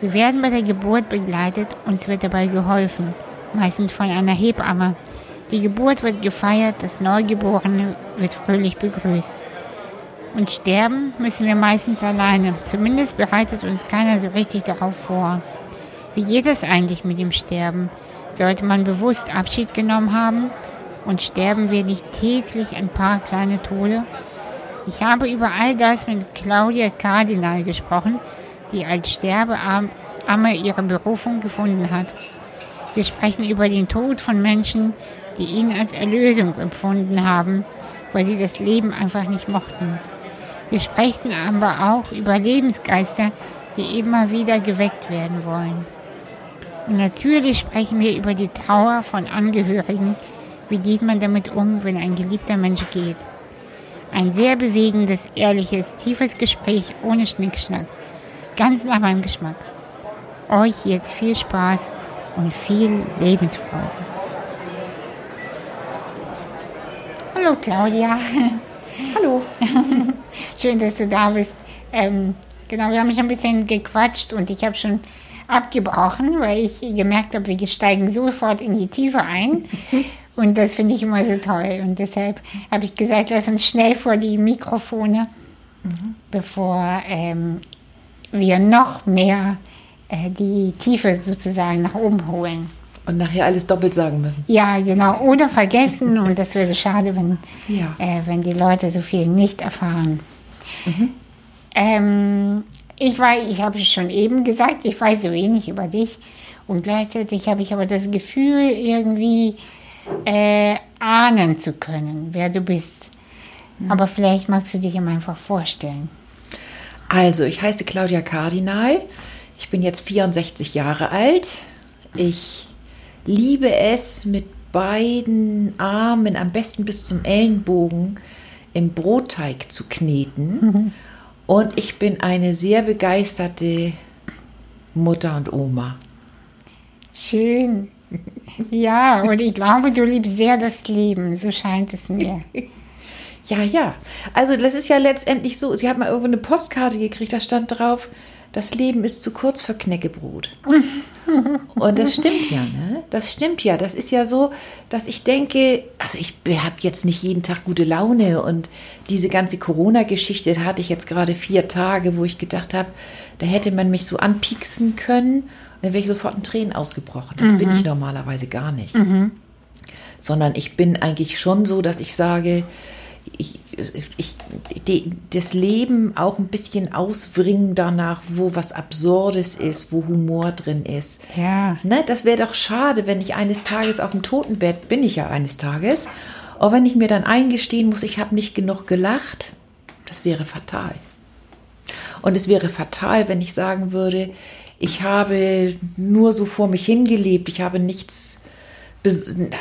Wir werden bei der Geburt begleitet, uns wird dabei geholfen, meistens von einer Hebamme. Die Geburt wird gefeiert, das Neugeborene wird fröhlich begrüßt. Und sterben müssen wir meistens alleine. Zumindest bereitet uns keiner so richtig darauf vor. Wie geht es eigentlich mit dem Sterben? Sollte man bewusst Abschied genommen haben? Und sterben wir nicht täglich ein paar kleine Tode? Ich habe über all das mit Claudia Kardinal gesprochen, die als Sterbeamme ihre Berufung gefunden hat. Wir sprechen über den Tod von Menschen, die ihn als Erlösung empfunden haben, weil sie das Leben einfach nicht mochten. Wir sprechen aber auch über Lebensgeister, die immer wieder geweckt werden wollen. Und natürlich sprechen wir über die Trauer von Angehörigen. Wie geht man damit um, wenn ein geliebter Mensch geht? Ein sehr bewegendes, ehrliches, tiefes Gespräch ohne Schnickschnack. Ganz nach meinem Geschmack. Euch jetzt viel Spaß und viel Lebensfreude. Hallo Claudia. Hallo. Schön, dass du da bist. Ähm, genau, wir haben schon ein bisschen gequatscht und ich habe schon abgebrochen, weil ich gemerkt habe, wir steigen sofort in die Tiefe ein. Und das finde ich immer so toll. Und deshalb habe ich gesagt, lass uns schnell vor die Mikrofone, mhm. bevor ähm, wir noch mehr äh, die Tiefe sozusagen nach oben holen. Und nachher alles doppelt sagen müssen. Ja, genau. Oder vergessen. und das wäre so schade, wenn, ja. äh, wenn die Leute so viel nicht erfahren. Mhm. Ähm, ich weiß, ich habe schon eben gesagt, ich weiß so wenig über dich. Und gleichzeitig habe ich aber das Gefühl, irgendwie äh, ahnen zu können, wer du bist. Mhm. Aber vielleicht magst du dich ihm einfach vorstellen. Also, ich heiße Claudia Kardinal. Ich bin jetzt 64 Jahre alt. Ich liebe es, mit beiden Armen, am besten bis zum Ellenbogen, im Brotteig zu kneten. Mhm. Und ich bin eine sehr begeisterte Mutter und Oma. Schön. Ja, und ich glaube, du liebst sehr das Leben, so scheint es mir. Ja, ja. Also das ist ja letztendlich so, sie hat mal irgendwo eine Postkarte gekriegt, da stand drauf, das Leben ist zu kurz für Knäckebrot. Und das stimmt ja, ne? Das stimmt ja. Das ist ja so, dass ich denke, also ich habe jetzt nicht jeden Tag gute Laune und diese ganze Corona-Geschichte, da hatte ich jetzt gerade vier Tage, wo ich gedacht habe, da hätte man mich so anpieksen können dann wäre ich sofort in Tränen ausgebrochen. Das mhm. bin ich normalerweise gar nicht. Mhm. Sondern ich bin eigentlich schon so, dass ich sage, ich, ich, die, das Leben auch ein bisschen ausbringen danach, wo was Absurdes ist, wo Humor drin ist. Ja. Ne, das wäre doch schade, wenn ich eines Tages auf dem Totenbett, bin ich ja eines Tages, auch wenn ich mir dann eingestehen muss, ich habe nicht genug gelacht, das wäre fatal. Und es wäre fatal, wenn ich sagen würde, ich habe nur so vor mich hingelebt, ich habe nichts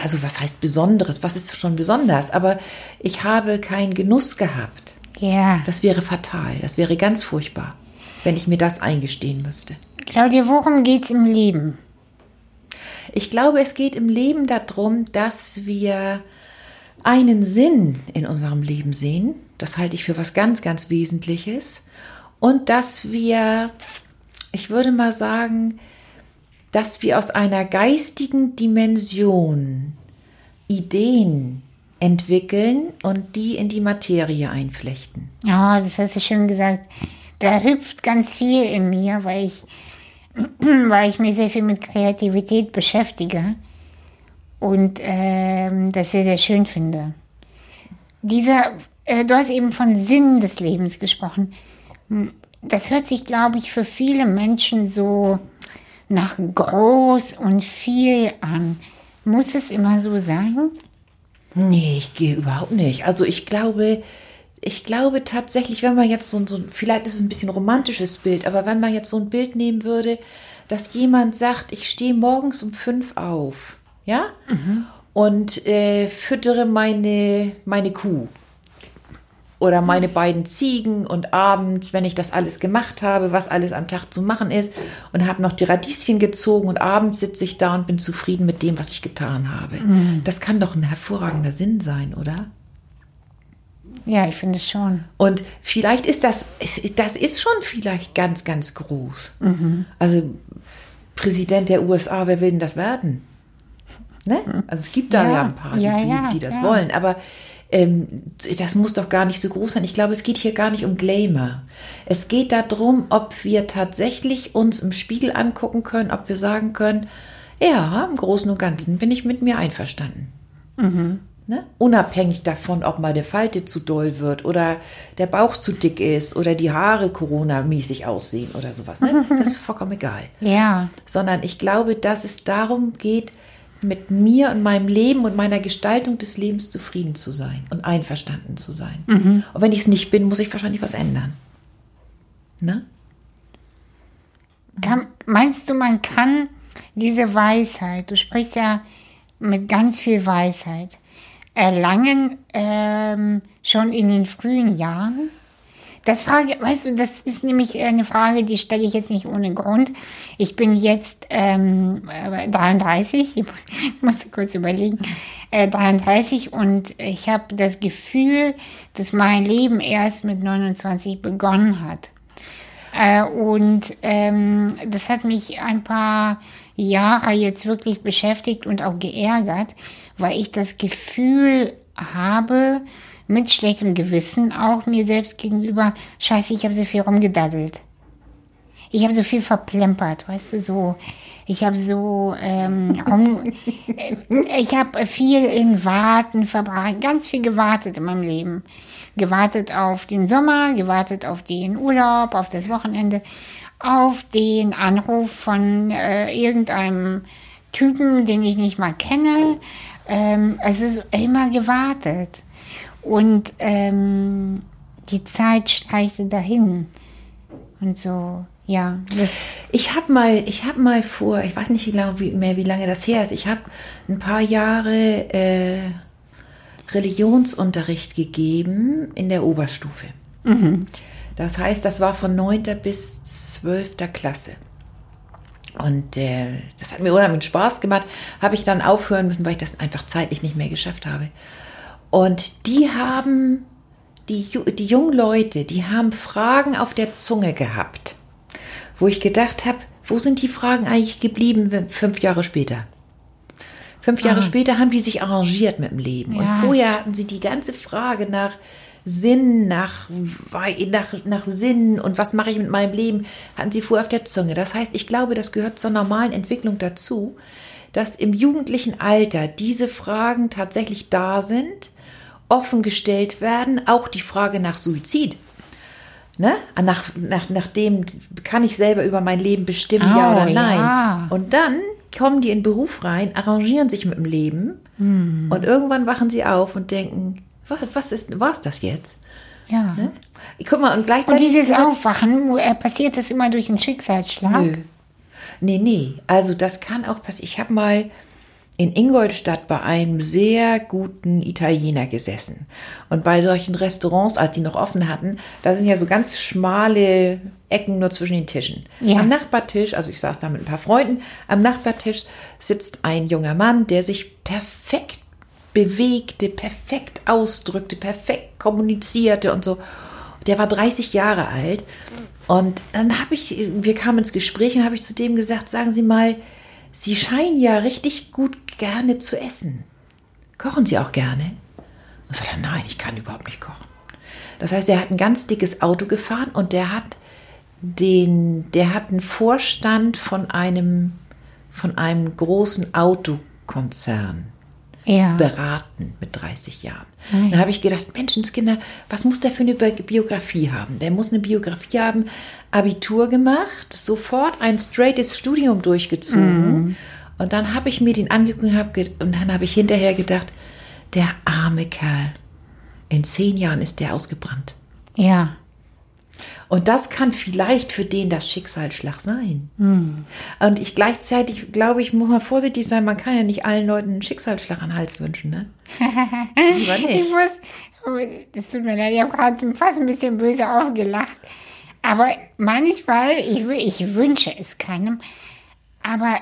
also was heißt Besonderes? Was ist schon besonders? Aber ich habe keinen Genuss gehabt. Ja. Das wäre fatal. Das wäre ganz furchtbar, wenn ich mir das eingestehen müsste. Claudia, worum geht es im Leben? Ich glaube, es geht im Leben darum, dass wir einen Sinn in unserem Leben sehen. Das halte ich für was ganz, ganz Wesentliches. Und dass wir, ich würde mal sagen, dass wir aus einer geistigen Dimension Ideen entwickeln und die in die Materie einflechten. Ja, das hast du schön gesagt. Da hüpft ganz viel in mir, weil ich, weil ich mich sehr viel mit Kreativität beschäftige und ähm, das sehr, sehr schön finde. Dieser, äh, du hast eben von Sinn des Lebens gesprochen. Das hört sich, glaube ich, für viele Menschen so nach groß und viel an. Muss es immer so sein? Nee, ich gehe überhaupt nicht. Also ich glaube, ich glaube tatsächlich, wenn man jetzt so, so, vielleicht ist es ein bisschen romantisches Bild, aber wenn man jetzt so ein Bild nehmen würde, dass jemand sagt, ich stehe morgens um fünf auf, ja, mhm. und äh, füttere meine, meine Kuh oder meine beiden Ziegen und abends, wenn ich das alles gemacht habe, was alles am Tag zu machen ist und habe noch die Radieschen gezogen und abends sitze ich da und bin zufrieden mit dem, was ich getan habe. Mhm. Das kann doch ein hervorragender Sinn sein, oder? Ja, ich finde schon. Und vielleicht ist das, das ist schon vielleicht ganz, ganz groß. Also Präsident der USA, wer will denn das werden? Ne? Also es gibt da ja, Ja, ein paar, ja, die, ja, die das wollen. Aber ähm, das muss doch gar nicht so groß sein. Ich glaube, es geht hier gar nicht um Glamour. Es geht darum, ob wir tatsächlich uns im Spiegel angucken können, ob wir sagen können, ja, im Großen und Ganzen bin ich mit mir einverstanden. Ne? Unabhängig davon, ob mal eine Falte zu doll wird oder der Bauch zu dick ist oder die Haare Corona-mäßig aussehen oder sowas. Ne? Das ist vollkommen egal. Ja, Sondern ich glaube, dass es darum geht, mit mir und meinem Leben und meiner Gestaltung des Lebens zufrieden zu sein und einverstanden zu sein. Und wenn ich es nicht bin, muss ich wahrscheinlich was ändern. Ne? kann, meinst du, man kann diese Weisheit, du sprichst ja mit ganz viel Weisheit, erlangen ähm, schon in den frühen Jahren? Das Frage, weißt du, das ist nämlich eine Frage, die stelle ich jetzt nicht ohne Grund. Ich bin jetzt ähm, äh, 33, ich muss, muss kurz überlegen, äh, 33 und ich habe das Gefühl, dass mein Leben erst mit 29 begonnen hat. Äh, und ähm, das hat mich ein paar Jahre jetzt wirklich beschäftigt und auch geärgert, weil ich das Gefühl habe, mit schlechtem Gewissen auch mir selbst gegenüber, scheiße, ich habe so viel rumgedaddelt. Ich habe so viel verplempert, weißt du, so. Ich habe so, ähm, rum, äh, ich habe viel in Warten verbracht, ganz viel gewartet in meinem Leben. Gewartet auf den Sommer, gewartet auf den Urlaub, auf das Wochenende, auf den Anruf von äh, irgendeinem Typen, den ich nicht mal kenne. Ähm, also so immer gewartet. Und ähm, die Zeit streichte dahin. Und so, ja. Ich habe mal, ich habe mal vor, ich weiß nicht lange, wie, mehr, wie lange das her ist. Ich habe ein paar Jahre äh, Religionsunterricht gegeben in der Oberstufe. Das heißt, das war von 9. bis 12. Klasse. Und äh, das hat mir unheimlich Spaß gemacht. Habe ich dann aufhören müssen, weil ich das einfach zeitlich nicht mehr geschafft habe. Und die haben, die, die jungen Leute, die haben Fragen auf der Zunge gehabt, wo ich gedacht habe, wo sind die Fragen eigentlich geblieben fünf Jahre später? Fünf Jahre später haben die sich arrangiert mit dem Leben. Und Ja. vorher hatten sie die ganze Frage nach Sinn, nach, nach, nach Sinn und was mache ich mit meinem Leben, hatten sie vorher auf der Zunge. Das heißt, ich glaube, das gehört zur normalen Entwicklung dazu, dass im jugendlichen Alter diese Fragen tatsächlich da sind, offen gestellt werden, auch die Frage nach Suizid. Ne? Nach, nach, nach dem kann ich selber über mein Leben bestimmen, ja Oh, oder nein. ja. Und dann kommen die in Beruf rein, arrangieren sich mit dem Leben und irgendwann wachen sie auf und denken, was, was ist, war's das jetzt? ja. Ne? Guck mal, und Und gleichzeitig. dieses Aufwachen, passiert das immer durch einen Schicksalsschlag? Nö. Nee, nee. Also das kann auch passieren. Ich habe mal in Ingolstadt bei einem sehr guten Italiener gesessen. Und bei solchen Restaurants, als die noch offen hatten, da sind ja so ganz schmale Ecken nur zwischen den Tischen. Ja. Am Nachbartisch, also ich saß da mit ein paar Freunden, am Nachbartisch sitzt ein junger Mann, der sich perfekt bewegte, perfekt ausdrückte, perfekt kommunizierte und so. Der war 30 Jahre alt. Und dann habe ich, wir kamen ins Gespräch und habe ich zu dem gesagt, sagen Sie mal, Sie scheinen ja richtig gut gerne zu essen. Kochen Sie auch gerne? Und sagt er, nein, ich kann überhaupt nicht kochen. Das heißt, er hat ein ganz dickes Auto gefahren und der hat den, der hat einen Vorstand von einem, von einem großen Autokonzern Ja. beraten mit 30 Jahren. Dann habe ich gedacht, Menschenskinder, was muss der für eine Bi- Biografie haben? Der muss eine Biografie haben, Abitur gemacht, sofort ein straightes Studium durchgezogen. Und dann habe ich mir den angeguckt und dann habe ich hinterher gedacht, der arme Kerl, in zehn Jahren ist der ausgebrannt. Ja. Und das kann vielleicht für den das Schicksalsschlag sein. Und ich gleichzeitig glaube ich, muss man vorsichtig sein, man kann ja nicht allen Leuten einen Schicksalsschlag an den Hals wünschen, ne? Lieber Ich nicht. muss, das tut mir leid, ich habe gerade fast ein bisschen böse aufgelacht. Aber manchmal, ich, ich wünsche es keinem, aber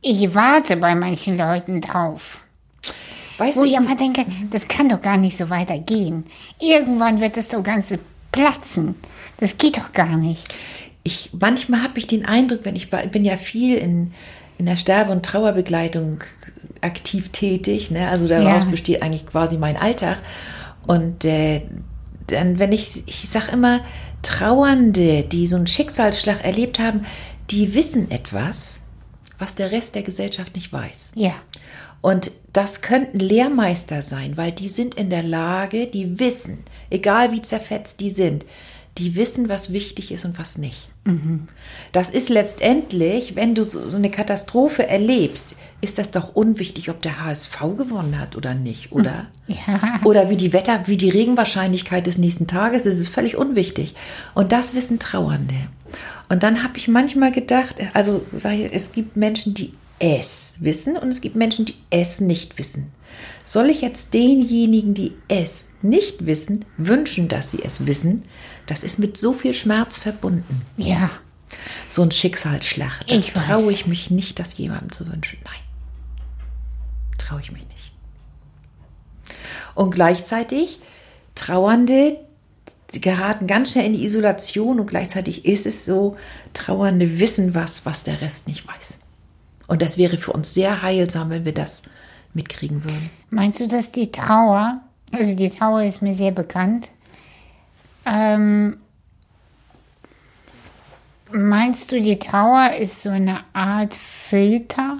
ich warte bei manchen Leuten drauf. Weißt Wo du, ich ich- immer denke, das kann doch gar nicht so weitergehen. Irgendwann wird das so Ganze platzen. Das geht doch gar nicht. ich manchmal habe ich den Eindruck, wenn ich bin ja viel in, in der Sterbe- und Trauerbegleitung aktiv tätig, ne? also daraus Ja. besteht eigentlich quasi mein Alltag. Und äh, dann, wenn ich, ich sage immer, Trauernde, die so einen Schicksalsschlag erlebt haben, die wissen etwas, was der Rest der Gesellschaft nicht weiß. Ja. Und das könnten Lehrmeister sein, weil die sind in der Lage, die wissen, egal wie zerfetzt die sind, die wissen, was wichtig ist und was nicht. Das ist letztendlich, wenn du so eine Katastrophe erlebst, ist das doch unwichtig, ob der HSV gewonnen hat oder nicht, oder? Ja. Oder wie die Wetter, wie die Regenwahrscheinlichkeit des nächsten Tages ist, ist völlig unwichtig. Und das wissen Trauernde. Und dann habe ich manchmal gedacht, also sag ich, es gibt Menschen, die es wissen und es gibt Menschen, die es nicht wissen. Soll ich jetzt denjenigen, die es nicht wissen, wünschen, dass sie es wissen? Das ist mit so viel Schmerz verbunden. Ja. So ein Schicksalsschlag. Das traue ich mich nicht, das jemandem zu wünschen. Nein. Traue ich mich nicht. Und gleichzeitig Trauernde geraten ganz schnell in die Isolation und gleichzeitig ist es so, Trauernde wissen was, was der Rest nicht weiß. Und das wäre für uns sehr heilsam, wenn wir das mitkriegen würden. Meinst du, dass die Trauer, also die Trauer ist mir sehr bekannt, ähm, meinst du, die Trauer ist so eine Art Filter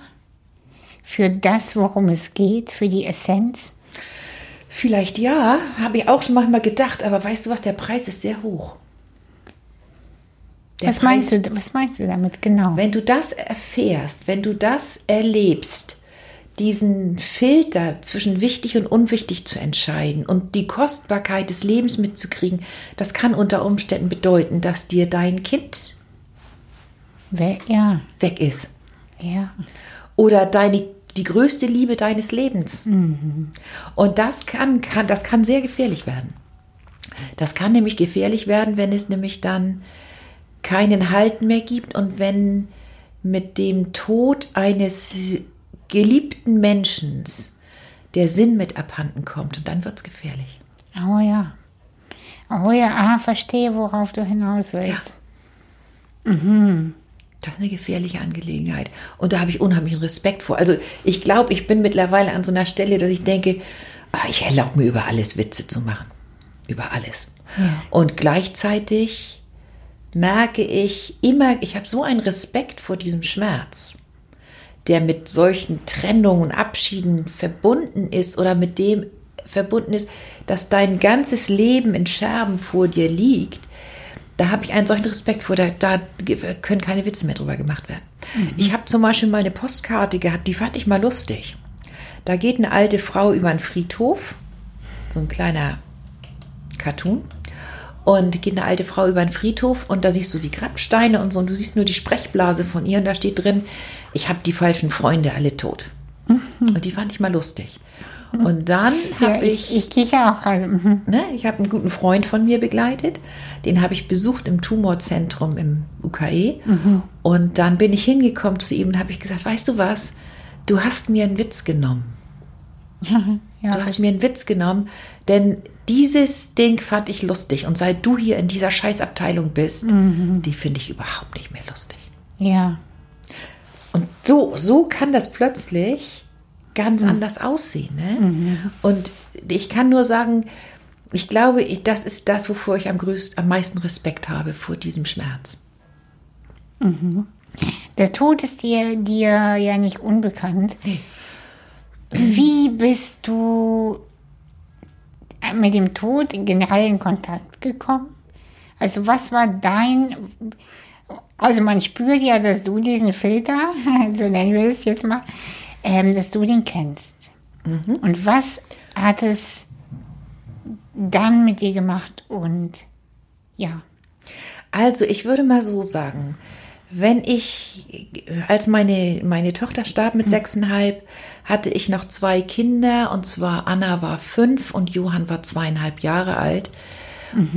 für das, worum es geht, für die Essenz? Vielleicht ja, habe ich auch schon manchmal gedacht, aber weißt du was, der Preis ist sehr hoch. Der Was meinst, du, was meinst du damit genau? Wenn du das erfährst, wenn du das erlebst, diesen Filter zwischen wichtig und unwichtig zu entscheiden und die Kostbarkeit des Lebens mitzukriegen, das kann unter Umständen bedeuten, dass dir dein Kind Wer, ja, weg ist ja. oder deine die größte Liebe deines Lebens. Und das kann, kann das kann sehr gefährlich werden. Das kann nämlich gefährlich werden, wenn es nämlich dann keinen Halt mehr gibt und wenn mit dem Tod eines geliebten Menschen der Sinn mit abhanden kommt und dann wird es gefährlich. Oh ja. Oh ja, ah, verstehe, worauf du hinaus willst. Das ist eine gefährliche Angelegenheit. Und da habe ich unheimlichen Respekt vor. Also ich glaube, ich bin mittlerweile an so einer Stelle, dass ich denke, ah, ich erlaube mir über alles Witze zu machen. Über alles. Ja. Und gleichzeitig merke ich immer, ich habe so einen Respekt vor diesem Schmerz, der mit solchen Trennungen und Abschieden verbunden ist oder mit dem verbunden ist, dass dein ganzes Leben in Scherben vor dir liegt. Da habe ich einen solchen Respekt vor, da, da können keine Witze mehr drüber gemacht werden. Ich habe zum Beispiel mal eine Postkarte gehabt, die fand ich mal lustig. Da geht eine alte Frau über einen Friedhof, so ein kleiner Cartoon. Und geht eine alte Frau über einen Friedhof und da siehst du die Grabsteine und so und du siehst nur die Sprechblase von ihr und da steht drin, ich habe die falschen Freunde alle tot. Und die fand ich mal lustig. Und dann Ja, habe ich, ich, ich kicher auch. Mhm. ne, ich habe einen guten Freund von mir begleitet, den habe ich besucht im Tumorzentrum im UKE und dann bin ich hingekommen zu ihm und habe ich gesagt, weißt du was, du hast mir einen Witz genommen. Ja, Du hast mir einen Witz genommen, denn dieses Ding fand ich lustig. Und seit du hier in dieser Scheißabteilung bist, die finde ich überhaupt nicht mehr lustig. ja. Und so, so kann das plötzlich ganz anders aussehen. Ne? Und ich kann nur sagen, ich glaube, ich, das ist das, wovor ich am, größten, am meisten Respekt habe, vor diesem Schmerz. Der Tod ist dir, dir ja nicht unbekannt. Wie bist du mit dem Tod generell in Kontakt gekommen? Also was war dein... Also man spürt ja, dass du diesen Filter, so nennen wir es jetzt mal, ähm, dass du den kennst. Und was hat es dann mit dir gemacht? Und ja, Also ich würde mal so sagen, wenn ich, als meine, meine Tochter starb mit sechseinhalb, hatte ich noch zwei Kinder und zwar Anna war fünf und Johann war zweieinhalb Jahre alt.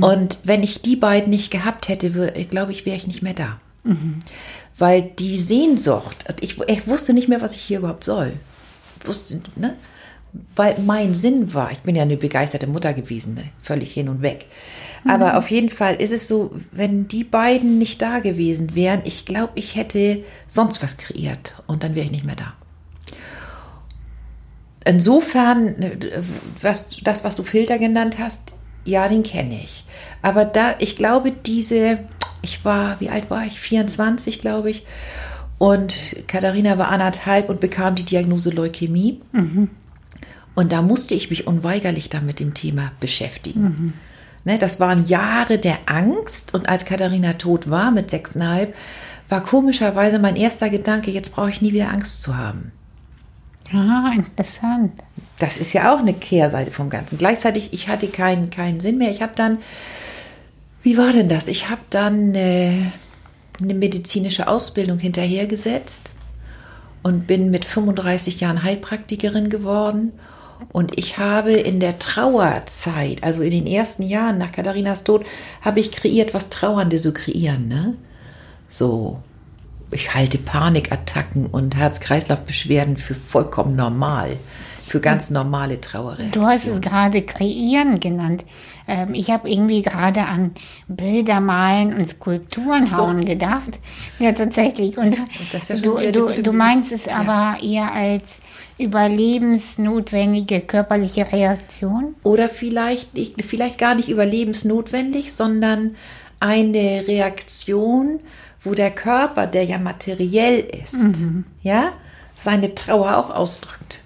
Und wenn ich die beiden nicht gehabt hätte, glaube ich, wäre ich nicht mehr da. Weil die Sehnsucht, ich, ich wusste nicht mehr, was ich hier überhaupt soll. Wusste, ne? weil mein Sinn war, ich bin ja eine begeisterte Mutter gewesen, ne? völlig hin und weg. Aber auf jeden Fall ist es so, wenn die beiden nicht da gewesen wären, ich glaube, ich hätte sonst was kreiert und dann wäre ich nicht mehr da. Insofern, was, das, was du Filter genannt hast, ja, den kenne ich. Aber da, ich glaube, diese, ich war, wie alt war ich? 24, glaube ich. Und Katharina war anderthalb und bekam die Diagnose Leukämie. Und da musste ich mich unweigerlich dann mit dem Thema beschäftigen. Ne, das waren Jahre der Angst. Und als Katharina tot war mit sechseinhalb, war komischerweise mein erster Gedanke, jetzt brauche ich nie wieder Angst zu haben. Ah, interessant. Das ist ja auch eine Kehrseite vom Ganzen. Gleichzeitig, ich hatte keinen keinen Sinn mehr. Ich habe dann, wie war denn das? Ich habe dann äh, eine medizinische Ausbildung hinterhergesetzt und bin mit 35 Jahren Heilpraktikerin geworden. Und ich habe in der Trauerzeit, also in den ersten Jahren nach Katharinas Tod, habe ich kreiert, was Trauernde so kreieren. Ne? So, ich halte Panikattacken und Herz-Kreislauf-Beschwerden für vollkommen normal, für ganz normale Trauerreaktionen. Du hast es gerade kreieren genannt. Ähm, ich habe irgendwie gerade an Bilder malen und Skulpturen so. hauen gedacht. Ja, tatsächlich. Und, ist ja du, du, du meinst es aber eher als überlebensnotwendige körperliche Reaktion? Oder vielleicht, vielleicht gar nicht überlebensnotwendig, sondern eine Reaktion, wo der Körper, der ja materiell ist, ja, seine Trauer auch ausdrückt.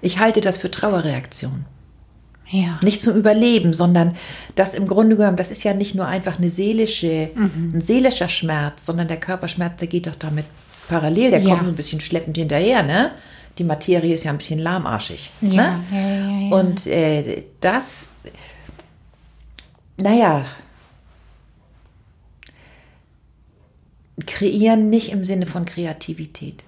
Ich halte das für Trauerreaktion. Ja. Nicht zum Überleben, sondern das im Grunde genommen, das ist ja nicht nur einfach eine seelische, ein seelischer Schmerz, sondern der Körperschmerz, der geht doch damit parallel, der Ja. kommt ein bisschen schleppend hinterher, ne? Die Materie ist ja ein bisschen lahmarschig. Ja, ne? Und äh, das, naja, kreieren nicht im Sinne von Kreativität.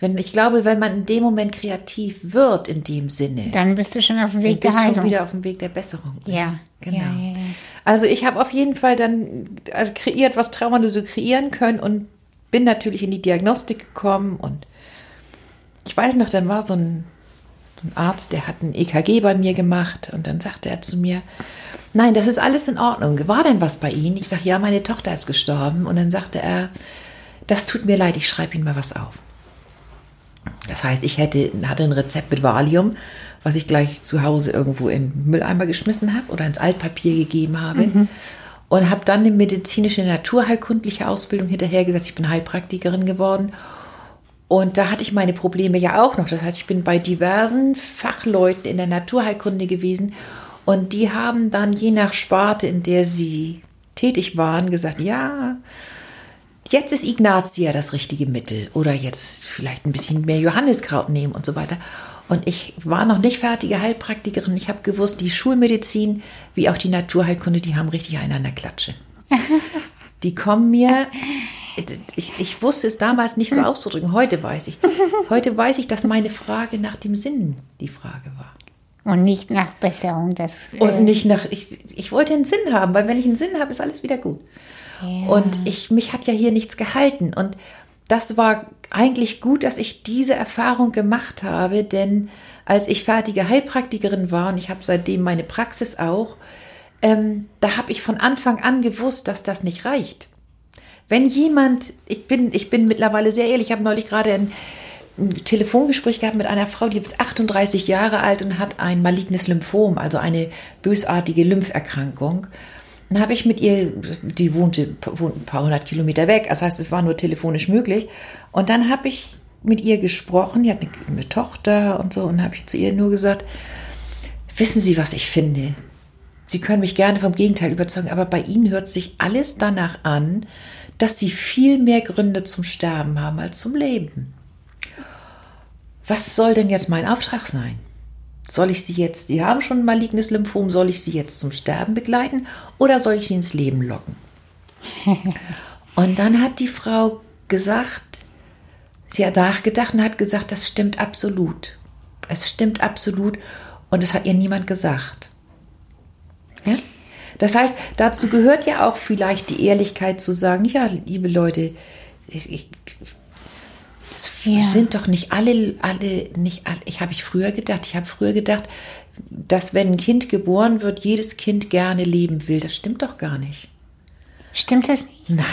Wenn, ich glaube, wenn man in dem Moment kreativ wird, in dem Sinne, Dann bist du schon auf dem Weg der bist du Heilung. wieder auf dem Weg der Besserung. Ja, Genau. ja, ja, ja. Also ich habe auf jeden Fall dann äh, kreiert, was Trauernde so kreieren können und bin natürlich in die Diagnostik gekommen und ich weiß noch, dann war so ein, so ein Arzt, der hat ein EKG bei mir gemacht und dann sagte er zu mir, nein, das ist alles in Ordnung. War denn was bei Ihnen? Ich sage, ja, meine Tochter ist gestorben und dann sagte er, das tut mir leid, ich schreibe Ihnen mal was auf. Das heißt, ich hätte, hatte ein Rezept mit Valium, was ich gleich zu Hause irgendwo in den Mülleimer geschmissen habe oder ins Altpapier gegeben habe. Und habe dann eine medizinische naturheilkundliche Ausbildung hinterhergesetzt. Ich bin Heilpraktikerin geworden. Und da hatte ich meine Probleme ja auch noch. Das heißt, ich bin bei diversen Fachleuten in der Naturheilkunde gewesen. Und die haben dann je nach Sparte, in der sie tätig waren, gesagt, ja, jetzt ist Ignatia das richtige Mittel oder jetzt vielleicht ein bisschen mehr Johanniskraut nehmen und so weiter. Und ich war noch nicht fertige Heilpraktikerin. Ich habe gewusst, die Schulmedizin wie auch die Naturheilkunde, die haben richtig einen an der Klatsche. Die kommen mir, ich, ich wusste es damals nicht so auszudrücken, heute weiß ich. Heute weiß ich, dass meine Frage nach dem Sinn die Frage war. Und nicht nach Besserung. Äh, Und nicht nach, ich, ich wollte einen Sinn haben, weil wenn ich einen Sinn habe, ist alles wieder gut. Und ich, mich hat ja hier nichts gehalten. Und das war eigentlich gut, dass ich diese Erfahrung gemacht habe, denn als ich fertige Heilpraktikerin war und ich habe seitdem meine Praxis auch, ähm, da habe ich von Anfang an gewusst, dass das nicht reicht. Wenn jemand, ich bin, ich bin mittlerweile sehr ehrlich, ich habe neulich gerade ein, ein Telefongespräch gehabt mit einer Frau, die ist 38 Jahre alt und hat ein malignes Lymphom, also eine bösartige Lympherkrankung. Dann habe ich mit ihr, die wohnte, wohnt ein paar hundert Kilometer weg, das heißt, es war nur telefonisch möglich. Und dann habe ich mit ihr gesprochen, die hat eine, eine Tochter und so, und habe ich zu ihr nur gesagt, wissen Sie, was ich finde? Sie können mich gerne vom Gegenteil überzeugen, aber bei Ihnen hört sich alles danach an, dass Sie viel mehr Gründe zum Sterben haben als zum Leben. Was soll denn jetzt mein Auftrag sein? Soll ich Sie jetzt, Sie haben schon ein malignes Lymphom, soll ich Sie jetzt zum Sterben begleiten oder soll ich Sie ins Leben locken? Und dann hat die Frau gesagt, sie hat nachgedacht und hat gesagt, das stimmt absolut. Es stimmt absolut und es hat ihr niemand gesagt. Ja? Das heißt, dazu gehört ja auch vielleicht die Ehrlichkeit zu sagen, ja, liebe Leute, ich, ich, Ja. sind doch nicht alle, alle, nicht alle. Ich habe ich früher gedacht. Ich habe früher gedacht, dass wenn ein Kind geboren wird, jedes Kind gerne leben will. Das stimmt doch gar nicht. Stimmt das nicht? Nein.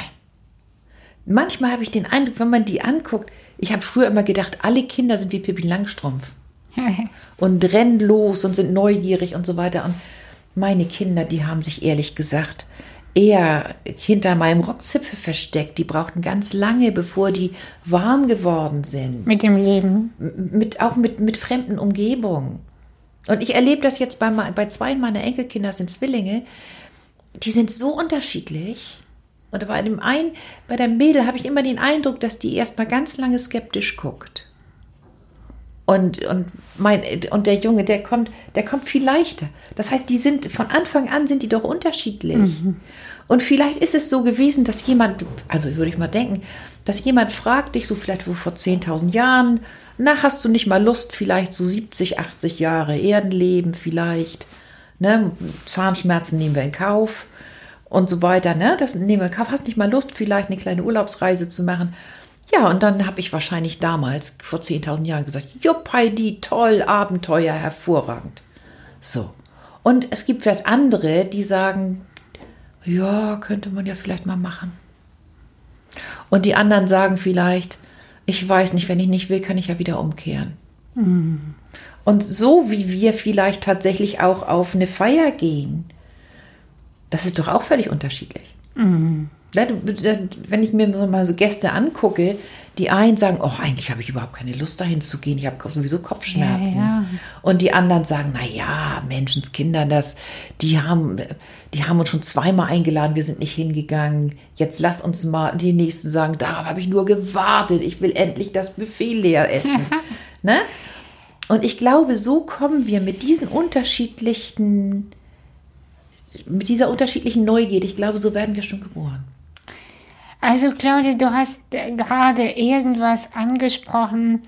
Manchmal habe ich den Eindruck, wenn man die anguckt, ich habe früher immer gedacht, alle Kinder sind wie Pippi Langstrumpf und rennen los und sind neugierig und so weiter. Und meine Kinder, die haben sich ehrlich gesagt eher hinter meinem Rockzipfel versteckt. Die brauchten ganz lange, bevor die warm geworden sind. Mit dem Leben. Mit, auch mit, mit fremden Umgebungen. Und ich erlebe das jetzt bei, bei zwei meiner Enkelkinder, das sind Zwillinge, die sind so unterschiedlich. Und bei dem einen, bei der Mädel habe ich immer den Eindruck, dass die erstmal ganz lange skeptisch guckt. Und, und, mein, und der Junge, der kommt, der kommt viel leichter. Das heißt, die sind von Anfang an sind die doch unterschiedlich. Und vielleicht ist es so gewesen, dass jemand, also würde ich mal denken, dass jemand fragt dich so vielleicht vor 10.000 Jahren, na, hast du nicht mal Lust, vielleicht so 70, 80 Jahre Erdenleben vielleicht, ne, Zahnschmerzen nehmen wir in Kauf und so weiter, ne, das nehmen wir in Kauf, hast nicht mal Lust, vielleicht eine kleine Urlaubsreise zu machen. Ja, und dann habe ich wahrscheinlich damals, vor 10.000 Jahren gesagt, jupp, Heidi, toll, Abenteuer, hervorragend. So. Und es gibt vielleicht andere, die sagen, ja, könnte man ja vielleicht mal machen. Und die anderen sagen vielleicht, ich weiß nicht, wenn ich nicht will, kann ich ja wieder umkehren. Und so wie wir vielleicht tatsächlich auch auf eine Feier gehen, das ist doch auch völlig unterschiedlich. Du- Wenn ich mir so mal so Gäste angucke, die einen sagen, oh, eigentlich habe ich überhaupt keine Lust dahin zu gehen, ich habe sowieso Kopfschmerzen. Ja, ja. Und die anderen sagen, na ja, Menschenskinder, das, die haben, die haben uns schon zweimal eingeladen, wir sind nicht hingegangen. Jetzt lass uns mal, die nächsten sagen, darauf habe ich nur gewartet, ich will endlich das Buffet leer essen. ne? Und ich glaube, so kommen wir mit diesen unterschiedlichen, mit dieser unterschiedlichen Neugierde, ich glaube, so werden wir schon geboren. Also Claudia, du hast äh, gerade irgendwas angesprochen,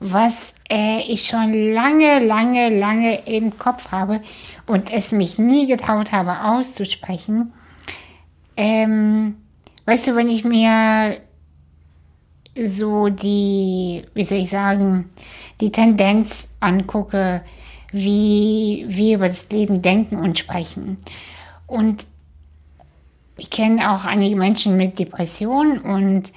was äh, ich schon lange, lange, lange im Kopf habe und es mich nie getraut habe auszusprechen. Ähm, weißt du, wenn ich mir so die, wie soll ich sagen, die Tendenz angucke, wie wir über das Leben denken und sprechen. Und ich kenne auch einige Menschen mit Depressionen und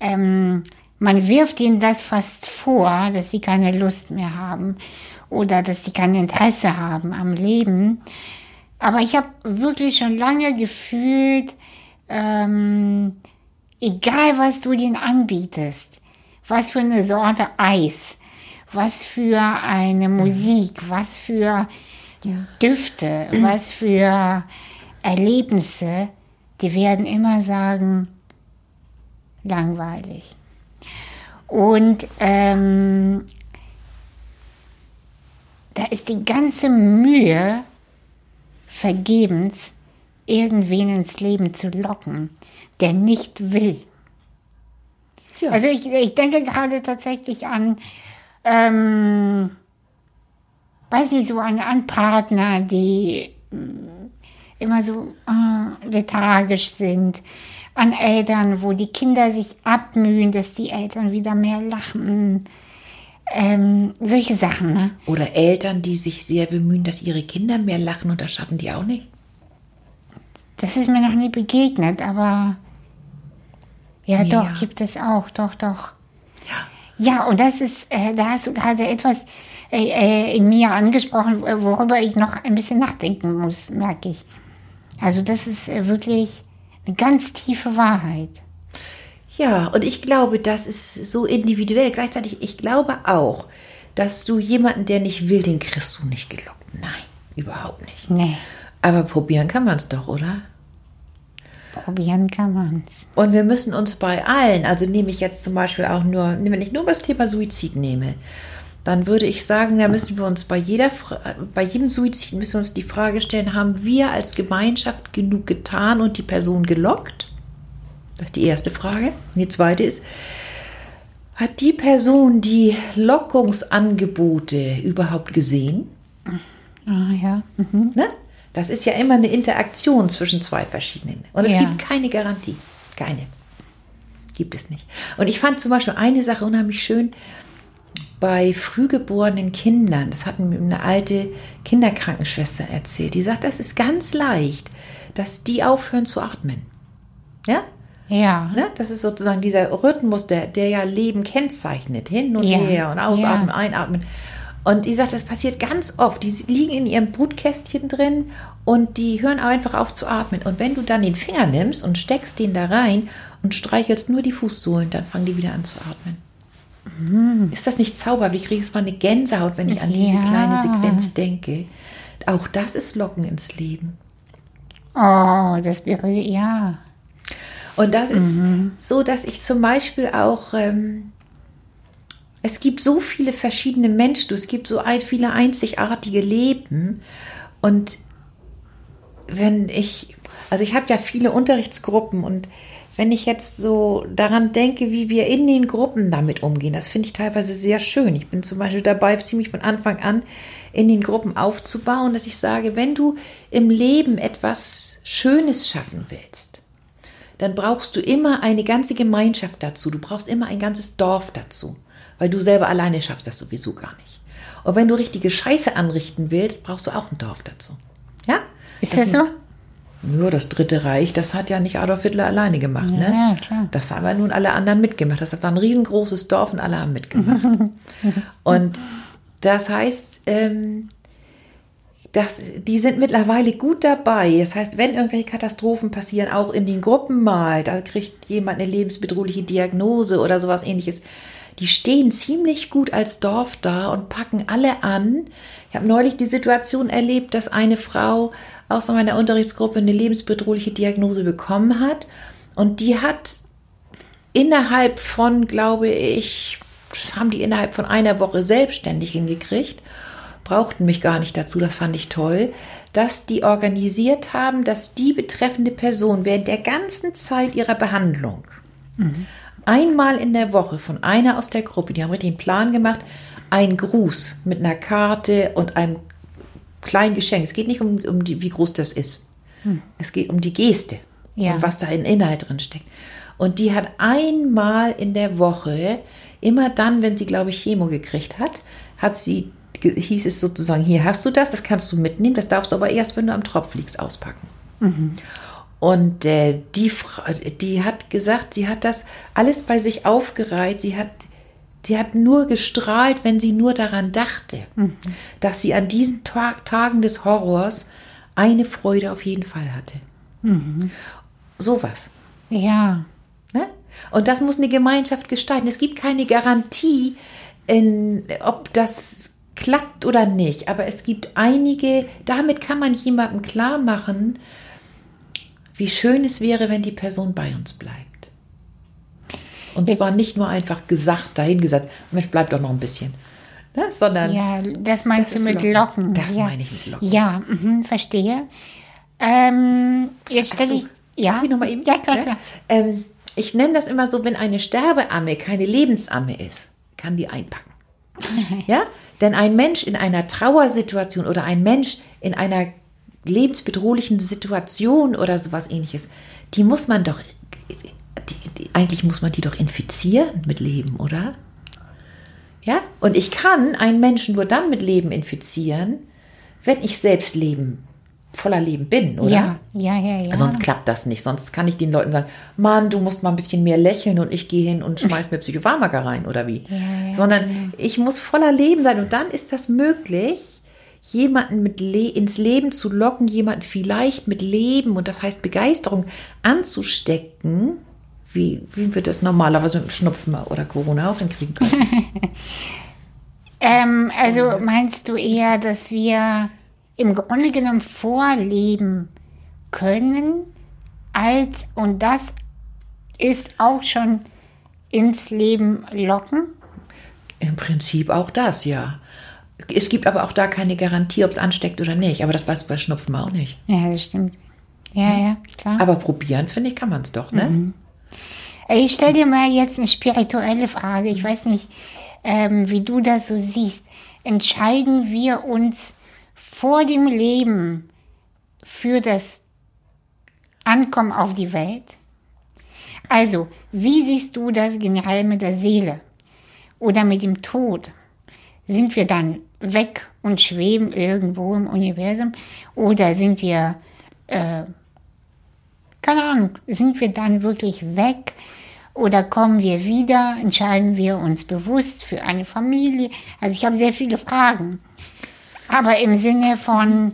ähm, man wirft ihnen das fast vor, dass sie keine Lust mehr haben oder dass sie kein Interesse haben am Leben. Aber ich habe wirklich schon lange gefühlt, ähm, egal was du denen anbietest, was für eine Sorte Eis, was für eine Musik, was für Düfte, was für Erlebnisse, die werden immer sagen, langweilig. Und ähm, da ist die ganze Mühe vergebens, irgendwen ins Leben zu locken, der nicht will. Ja. Also ich, ich denke gerade tatsächlich an, ähm, weiß nicht, so an, an Partner, die immer so äh, lethargisch sind, an Eltern, wo die Kinder sich abmühen, dass die Eltern wieder mehr lachen. Ähm, solche Sachen, ne? Oder Eltern, die sich sehr bemühen, dass ihre Kinder mehr lachen und das schaffen die auch nicht. Das ist mir noch nie begegnet, aber ja, Ja. doch, gibt es auch, doch, doch. Ja, und das ist, äh, da hast du gerade etwas äh, äh, in mir angesprochen, worüber ich noch ein bisschen nachdenken muss, merke ich. Also das ist äh, wirklich eine ganz tiefe Wahrheit. Ja, und ich glaube, das ist so individuell. Gleichzeitig, ich glaube auch, dass du jemanden, der nicht will, den kriegst du nicht gelockt. Nein, überhaupt nicht. Nee, Aber probieren kann man es doch, oder? probieren kann man's. Und wir müssen uns bei allen, also nehme ich jetzt zum Beispiel auch nur, wenn ich nur das Thema Suizid nehme, dann würde ich sagen, da müssen wir uns bei jeder, bei jedem Suizid müssen wir uns die Frage stellen, haben wir als Gemeinschaft genug getan und die Person gelockt? Das ist die erste Frage. Und die zweite ist, hat die Person die Lockungsangebote überhaupt gesehen? Ah ja. Mhm. Ne? Das ist ja immer eine Interaktion zwischen zwei verschiedenen. Und es Ja. gibt keine Garantie. Keine. Gibt es nicht. Und ich fand zum Beispiel eine Sache unheimlich schön bei frühgeborenen Kindern. Das hat mir eine alte Kinderkrankenschwester erzählt. Die sagt, das ist ganz leicht, dass die aufhören zu atmen. Ja? Ja. Ne? Das ist sozusagen dieser Rhythmus, der, der ja Leben kennzeichnet. Hin und Ja. her und ausatmen, Ja. einatmen. Und die sagt, das passiert ganz oft. Die liegen in ihrem Brutkästchen drin und die hören einfach auf zu atmen. Und wenn du dann den Finger nimmst und steckst den da rein und streichelst nur die Fußsohlen, dann fangen die wieder an zu atmen. Ist das nicht zauberhaft? Ich kriege jetzt mal eine Gänsehaut, wenn ich an diese Ja. kleine Sequenz denke. Auch das ist Locken ins Leben. Oh, das berührt, ja. Und das ist so, dass ich zum Beispiel auch, ähm, es gibt so viele verschiedene Menschen, es gibt so ein, viele einzigartige Leben. Und wenn ich, also ich habe ja viele Unterrichtsgruppen und wenn ich jetzt so daran denke, wie wir in den Gruppen damit umgehen, das finde ich teilweise sehr schön. Ich bin zum Beispiel dabei, ziemlich von Anfang an in den Gruppen aufzubauen, dass ich sage, wenn du im Leben etwas Schönes schaffen willst, dann brauchst du immer eine ganze Gemeinschaft dazu. Du brauchst immer ein ganzes Dorf dazu, weil du selber alleine schaffst das sowieso gar nicht. Und wenn du richtige Scheiße anrichten willst, brauchst du auch ein Dorf dazu. Ja? Ist das, so? Ja, das Dritte Reich, das hat ja nicht Adolf Hitler alleine gemacht, ne? Ja, klar. Das haben ja nun alle anderen mitgemacht. Das war ein riesengroßes Dorf und alle haben mitgemacht. und das heißt, ähm, das, die sind mittlerweile gut dabei. Das heißt, wenn irgendwelche Katastrophen passieren, auch in den Gruppen mal, da kriegt jemand eine lebensbedrohliche Diagnose oder sowas ähnliches, die stehen ziemlich gut als Dorf da und packen alle an. Ich habe neulich die Situation erlebt, dass eine Frau aus meiner Unterrichtsgruppe eine lebensbedrohliche Diagnose bekommen hat. Und die hat innerhalb von, glaube ich, das haben die innerhalb von einer Woche selbstständig hingekriegt, brauchten mich gar nicht dazu, das fand ich toll, dass die organisiert haben, dass die betreffende Person während der ganzen Zeit ihrer Behandlung einmal in der Woche von einer aus der Gruppe, die haben richtig einen Plan gemacht, einen Gruß mit einer Karte und einem kleinen Geschenk. Es geht nicht um, um die, wie groß das ist. Es geht um die Geste Ja. und was da in Inhalt drin steckt. Und die hat einmal in der Woche, immer dann, wenn sie, glaube ich, Chemo gekriegt hat, hat sie, hieß es sozusagen, hier hast du das, das kannst du mitnehmen, das darfst du aber erst, wenn du am Tropf liegst, auspacken. Und äh, die, die hat gesagt, sie hat das alles bei sich aufgereiht. Sie hat, sie hat nur gestrahlt, wenn sie nur daran dachte, dass sie an diesen Tag, Tagen des Horrors eine Freude auf jeden Fall hatte. Sowas. Ja. Ne? Und das muss eine Gemeinschaft gestalten. Es gibt keine Garantie, in, ob das klappt oder nicht. Aber es gibt einige, damit kann man jemandem klar machen, wie schön es wäre, wenn die Person bei uns bleibt. Und zwar nicht nur einfach gesagt, dahingesagt, Mensch, bleib doch noch ein bisschen. Ne? Sondern Ja, das meinst Das du mit Locken. Locken. Das ja. meine ich mit Locken. Ja, mhm, verstehe. Ähm, jetzt stelle ich. Ja, Darf ich noch mal eben? Ja, klar, Ne? klar. Ähm, ich nenne das immer so, wenn eine Sterbeamme keine Lebensamme ist, kann die einpacken. ja? Denn ein Mensch in einer Trauersituation oder ein Mensch in einer lebensbedrohlichen Situation oder sowas ähnliches, die muss man doch, eigentlich muss man die doch infizieren mit Leben, oder? Ja? Und ich kann einen Menschen nur dann mit Leben infizieren, wenn ich selbst Leben, voller Leben bin, oder? Ja, ja, ja, ja. Sonst klappt das nicht. Sonst kann ich den Leuten sagen, Mann, du musst mal ein bisschen mehr lächeln und ich gehe hin und schmeiß mir Psychopharmaka rein oder wie. ja, Sondern ich muss voller Leben sein und dann ist das möglich, jemanden mit Le ins Leben zu locken, jemanden vielleicht mit Leben und das heißt Begeisterung anzustecken, wie, wie wir das normalerweise mit Schnupfen oder Corona auch hinkriegen können. Ähm, also meinst du eher, dass wir im Grunde genommen vorleben können, als, und das ist auch schon ins Leben locken? Im Prinzip auch das, ja. Es gibt aber auch da keine Garantie, ob es ansteckt oder nicht. Aber das weißt du bei Schnupfen auch nicht. Ja, das stimmt. Ja, ja, klar. Aber probieren, finde ich, kann man es doch, ne? Ich stelle dir mal jetzt eine spirituelle Frage. Ich weiß nicht, ähm, wie du das so siehst. Entscheiden wir uns vor dem Leben für das Ankommen auf die Welt? Also, wie siehst du das generell mit der Seele oder mit dem Tod? Sind wir dann weg und schweben irgendwo im Universum oder sind wir, äh, keine Ahnung, sind wir dann wirklich weg oder kommen wir wieder, entscheiden wir uns bewusst für eine Familie? Also ich habe sehr viele Fragen, aber im Sinne von,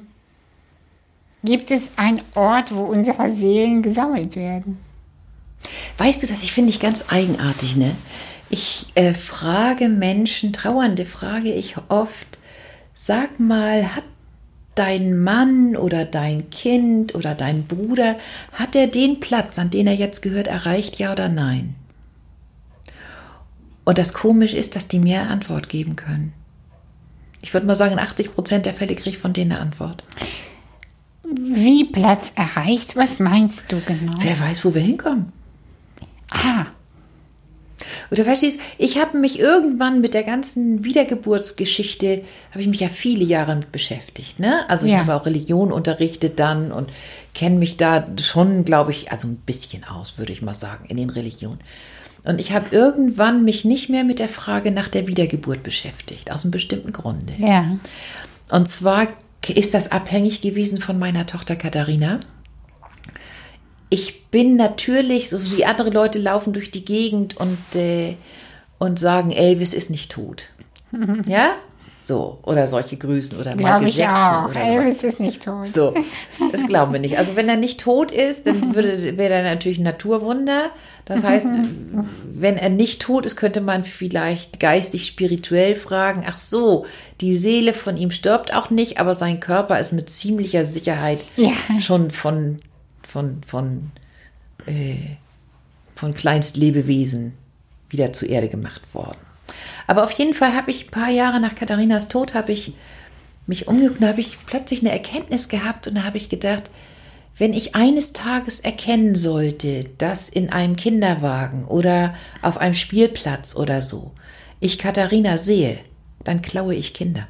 gibt es einen Ort, wo unsere Seelen gesammelt werden? Weißt du, das ich finde ich ganz eigenartig, ne? Ich äh, frage Menschen, Trauernde frage ich oft, sag mal, hat dein Mann oder dein Kind oder dein Bruder, hat er den Platz, an den er jetzt gehört, erreicht, ja oder nein? Und das Komische ist, dass die mehr Antwort geben können. Ich würde mal sagen, in 80 Prozent der Fälle kriege ich von denen eine Antwort. Wie Platz erreicht? Was meinst du genau? Wer weiß, wo wir hinkommen. Ah, Oder verstehst du, ich habe mich irgendwann mit der ganzen Wiedergeburtsgeschichte, habe ich mich ja viele Jahre mit beschäftigt. Ne? Also ich Ja. habe auch Religion unterrichtet dann und kenne mich da schon, glaube ich, also ein bisschen aus, würde ich mal sagen, in den Religionen. Und ich habe irgendwann mich nicht mehr mit der Frage nach der Wiedergeburt beschäftigt, aus einem bestimmten Grunde. ja. Und zwar ist das abhängig gewesen von meiner Tochter Katharina. Ich bin natürlich, so wie andere Leute laufen durch die Gegend und, äh, und sagen, Elvis ist nicht tot. Ja? So. Oder solche Grüßen oder Glaube Michael ich Jackson auch. oder sowas. Elvis ist nicht tot. So, das glauben wir nicht. Also wenn er nicht tot ist, dann würde, wäre er natürlich ein Naturwunder. Das heißt, wenn er nicht tot ist, könnte man vielleicht geistig, spirituell fragen, ach so, die Seele von ihm stirbt auch nicht, aber sein Körper ist mit ziemlicher Sicherheit Ja. schon von, von, von, äh, von Kleinstlebewesen wieder zur Erde gemacht worden. Aber auf jeden Fall habe ich ein paar Jahre nach Katharinas Tod, habe ich mich umgeguckt, da habe ich plötzlich eine Erkenntnis gehabt und da habe ich gedacht, wenn ich eines Tages erkennen sollte, dass in einem Kinderwagen oder auf einem Spielplatz oder so ich Katharina sehe, dann klaue ich Kinder.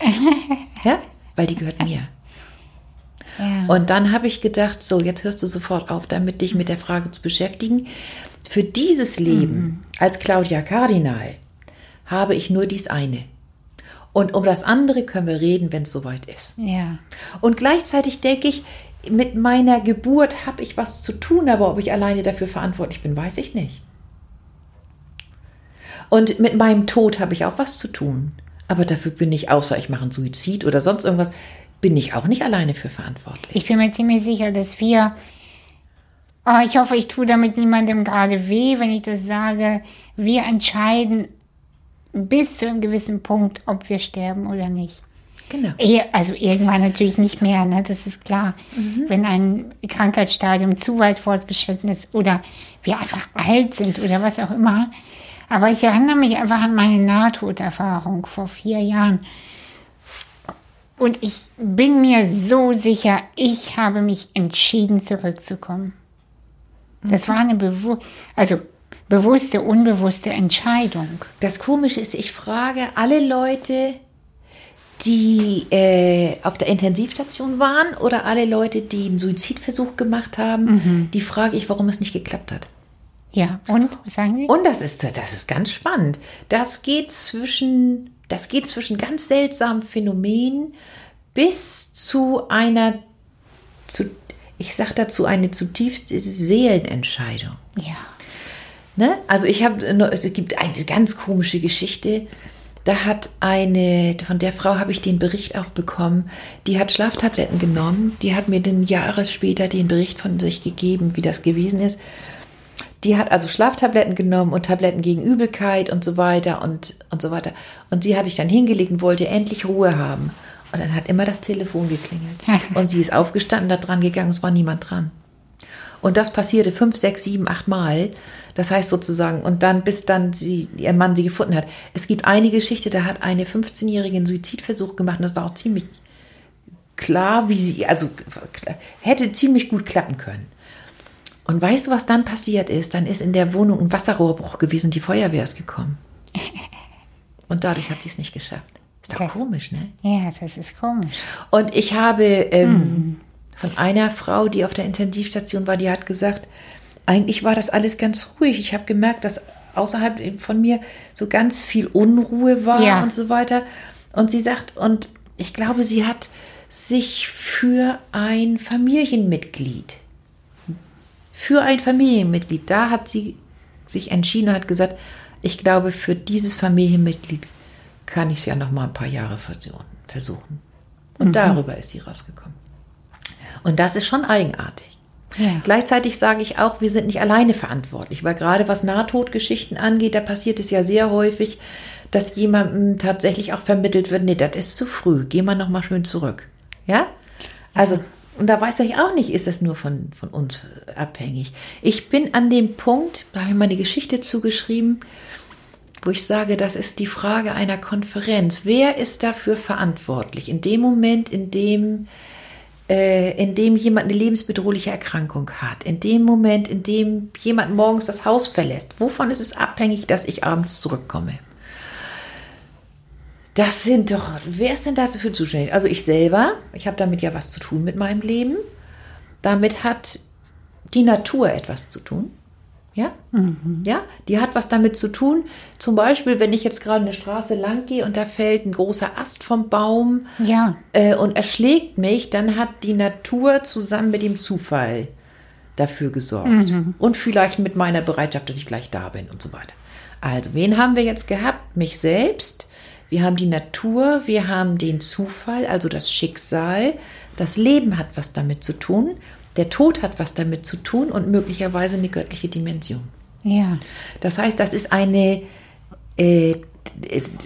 ja? Weil die gehört mir. Ja. Und dann habe ich gedacht, so, jetzt hörst du sofort auf, damit dich mit der Frage zu beschäftigen. Für dieses Leben als Claudia Kardinal habe ich nur dies eine. Und um das andere können wir reden, wenn es soweit ist. ja. Und gleichzeitig denke ich, mit meiner Geburt habe ich was zu tun, aber ob ich alleine dafür verantwortlich bin, weiß ich nicht. Und mit meinem Tod habe ich auch was zu tun. Aber dafür bin ich, außer ich mache einen Suizid oder sonst irgendwas, bin ich auch nicht alleine für verantwortlich. Ich bin mir ziemlich sicher, dass wir. Oh, ich hoffe, ich tue damit niemandem gerade weh, wenn ich das sage. Wir entscheiden bis zu einem gewissen Punkt, ob wir sterben oder nicht. Genau. Eh, Also irgendwann natürlich nicht mehr, ne? das ist klar. Wenn ein Krankheitsstadium zu weit fortgeschritten ist oder wir einfach alt sind oder was auch immer. Aber ich erinnere mich einfach an meine Nahtoderfahrung vor vier Jahren. Und ich bin mir so sicher, ich habe mich entschieden, zurückzukommen. Das war eine bewu also bewusste, unbewusste Entscheidung. Das Komische ist, ich frage alle Leute, die äh, auf der Intensivstation waren oder alle Leute, die einen Suizidversuch gemacht haben, die frage ich, warum es nicht geklappt hat. Ja, und was sagen Sie? Und das ist, das ist ganz spannend. Das geht zwischen, das geht zwischen ganz seltsamen Phänomenen bis zu einer, zu, ich sag dazu, eine zutiefst Seelenentscheidung. Ja. Ne? Also ich habe, es gibt eine ganz komische Geschichte. Da hat eine, von der Frau habe ich den Bericht auch bekommen, die hat Schlaftabletten genommen, die hat mir dann Jahre später den Bericht von sich gegeben, wie das gewesen ist. Die hat also Schlaftabletten genommen und Tabletten gegen Übelkeit und so weiter und, und so weiter. Und sie hat sich dann hingelegt und wollte endlich Ruhe haben. Und dann hat immer das Telefon geklingelt. Und sie ist aufgestanden, da dran gegangen, es war niemand dran. Und das passierte fünf, sechs, sieben, acht Mal. Das heißt sozusagen, und dann, bis dann sie, ihr Mann sie gefunden hat. Es gibt eine Geschichte, da hat eine 15-Jährige einen Suizidversuch gemacht und das war auch ziemlich klar, wie sie, also hätte ziemlich gut klappen können. Und weißt du, was dann passiert ist? Dann ist in der Wohnung ein Wasserrohrbruch gewesen, die Feuerwehr ist gekommen. Und dadurch hat sie es nicht geschafft. Ist doch Okay. komisch, ne? Ja, das ist komisch. Und ich habe ähm, von einer Frau, die auf der Intensivstation war, die hat gesagt, eigentlich war das alles ganz ruhig. Ich habe gemerkt, dass außerhalb von mir so ganz viel Unruhe war Ja. und so weiter. Und sie sagt, und ich glaube, sie hat sich für ein Familienmitglied, für ein Familienmitglied, da hat sie sich entschieden und hat gesagt, ich glaube, für dieses Familienmitglied kann ich es ja noch mal ein paar Jahre versuchen. Und darüber ist sie rausgekommen. Und das ist schon eigenartig. Ja. Gleichzeitig sage ich auch, wir sind nicht alleine verantwortlich, weil gerade was Nahtodgeschichten angeht, da passiert es ja sehr häufig, dass jemandem tatsächlich auch vermittelt wird, nee, das ist zu früh, geh mal noch mal schön zurück. Ja? Also, und da weiß ich auch nicht, ist das nur von, von uns abhängig. Ich bin an dem Punkt, da habe ich mal eine Geschichte zugeschrieben, wo ich sage, das ist die Frage einer Konferenz. Wer ist dafür verantwortlich? In dem Moment, in dem äh, in dem jemand eine lebensbedrohliche Erkrankung hat, in dem Moment, in dem jemand morgens das Haus verlässt, wovon ist es abhängig, dass ich abends zurückkomme? Das sind doch, wer ist denn dafür zuständig? Also ich selber, ich habe damit ja was zu tun mit meinem Leben. Damit hat die Natur etwas zu tun. Ja? Ja, die hat was damit zu tun. Zum Beispiel, wenn ich jetzt gerade eine Straße lang gehe und da fällt ein großer Ast vom Baum, Ja. äh, und erschlägt mich, dann hat die Natur zusammen mit dem Zufall dafür gesorgt. Und vielleicht mit meiner Bereitschaft, dass ich gleich da bin und so weiter. Also, wen haben wir jetzt gehabt? Mich selbst. Wir haben die Natur, wir haben den Zufall, also das Schicksal. Das Leben hat was damit zu tun. Der Tod hat was damit zu tun und möglicherweise eine göttliche Dimension. Ja. Das heißt, das ist eine, äh,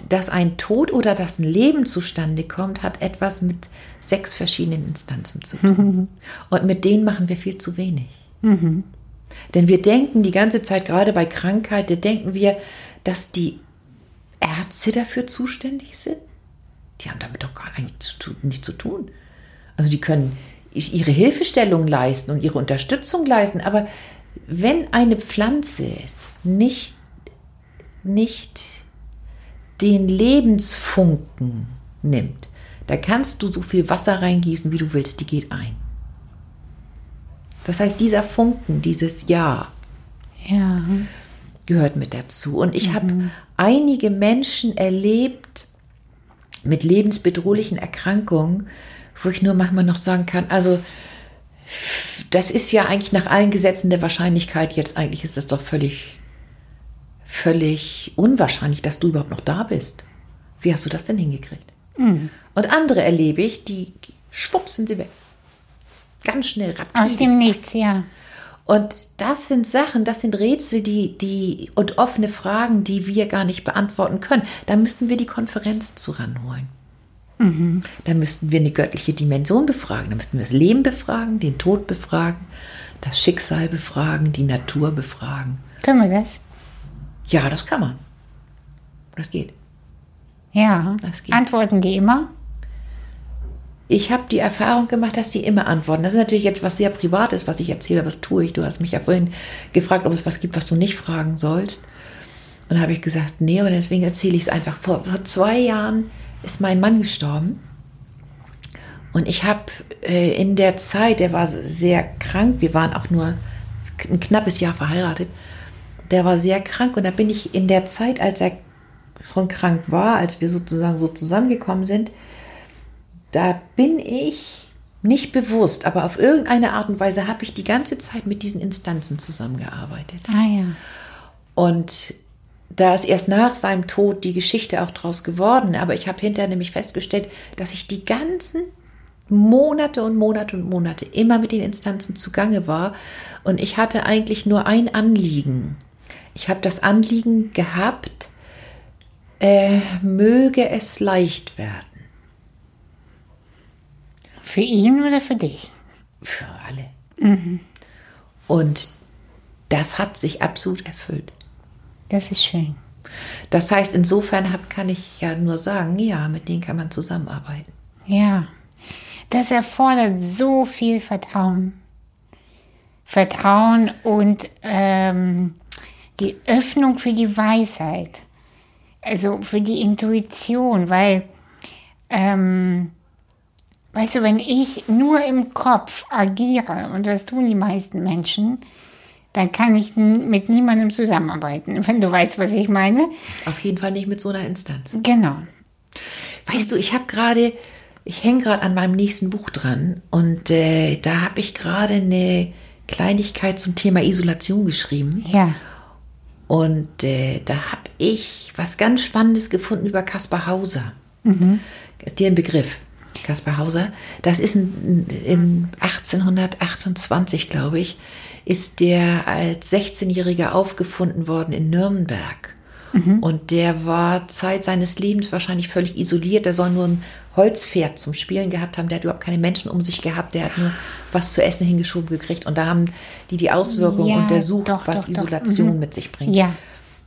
dass ein Tod oder dass ein Leben zustande kommt, hat etwas mit sechs verschiedenen Instanzen zu tun. Und mit denen machen wir viel zu wenig. Denn wir denken die ganze Zeit, gerade bei Krankheit, da denken wir, dass die Ärzte dafür zuständig sind. Die haben damit doch gar nicht zu tun. Nicht zu tun. Also die können ihre Hilfestellung leisten und ihre Unterstützung leisten, aber wenn eine Pflanze nicht, nicht den Lebensfunken nimmt, da kannst du so viel Wasser reingießen, wie du willst, die geht ein. Das heißt, dieser Funken, dieses Ja, Ja. Gehört mit dazu. Und ich habe einige Menschen erlebt mit lebensbedrohlichen Erkrankungen, wo ich nur manchmal noch sagen kann, also das ist ja eigentlich nach allen Gesetzen der Wahrscheinlichkeit, jetzt eigentlich ist das doch völlig, völlig unwahrscheinlich, dass du überhaupt noch da bist. Wie hast du das denn hingekriegt? Und andere erlebe ich, die schwupps sind sie weg. Ganz schnell, Aus dem. Nichts, ja. Und das sind Sachen, das sind Rätsel, die, die und offene Fragen, die wir gar nicht beantworten können. Da müssten wir die Konferenz zu ranholen. Da müssten wir eine göttliche Dimension befragen. Da müssten wir das Leben befragen, den Tod befragen, das Schicksal befragen, die Natur befragen. Können wir das? Ja, das kann man. Das geht. Ja. Das geht. Antworten die immer? Ich habe die Erfahrung gemacht, dass sie immer antworten. Das ist natürlich jetzt was sehr Privates, was ich erzähle, was tue ich. Du hast mich ja vorhin gefragt, ob es was gibt, was du nicht fragen sollst. Und habe ich gesagt, nee, aber deswegen erzähle ich es einfach. Vor, vor zwei Jahren ist mein Mann gestorben. Und ich habe äh, in der Zeit, der war sehr krank, wir waren auch nur ein knappes Jahr verheiratet, der war sehr krank und da bin ich in der Zeit, als er schon krank war, als wir sozusagen so zusammengekommen sind, da bin ich nicht bewusst, aber auf irgendeine Art und Weise habe ich die ganze Zeit mit diesen Instanzen zusammengearbeitet. Ah ja. Und da ist erst nach seinem Tod die Geschichte auch draus geworden, aber ich habe hinterher nämlich festgestellt, dass ich die ganzen Monate und Monate und Monate immer mit den Instanzen zugange war und ich hatte eigentlich nur ein Anliegen. Ich habe das Anliegen gehabt, äh, möge es leicht werden. Für ihn oder für dich? Für alle. Und das hat sich absolut erfüllt. Das ist schön. Das heißt, insofern hab, kann ich ja nur sagen, ja, mit denen kann man zusammenarbeiten. Ja. Das erfordert so viel Vertrauen. Vertrauen und ähm, die Öffnung für die Weisheit. Also für die Intuition, weil, ähm, weißt du, wenn ich nur im Kopf agiere, und das tun die meisten Menschen, dann kann ich mit niemandem zusammenarbeiten, wenn du weißt, was ich meine. Auf jeden Fall nicht mit so einer Instanz. Genau. Weißt du, ich habe gerade, ich hänge gerade an meinem nächsten Buch dran und äh, da habe ich gerade eine Kleinigkeit zum Thema Isolation geschrieben. Ja. Und äh, da habe ich was ganz Spannendes gefunden über Kaspar Hauser. Ist dir ein Begriff? Kaspar Hauser. Das ist ein, in 1828, glaube ich, ist der als 16-Jähriger aufgefunden worden in Nürnberg. Und der war Zeit seines Lebens wahrscheinlich völlig isoliert. Der soll nur ein Holzpferd zum Spielen gehabt haben. Der hat überhaupt keine Menschen um sich gehabt. Der hat nur was zu essen hingeschoben gekriegt. Und da haben die die Auswirkungen Ja, untersucht, doch, was doch, doch. Isolation Mhm. mit sich bringt. Ja.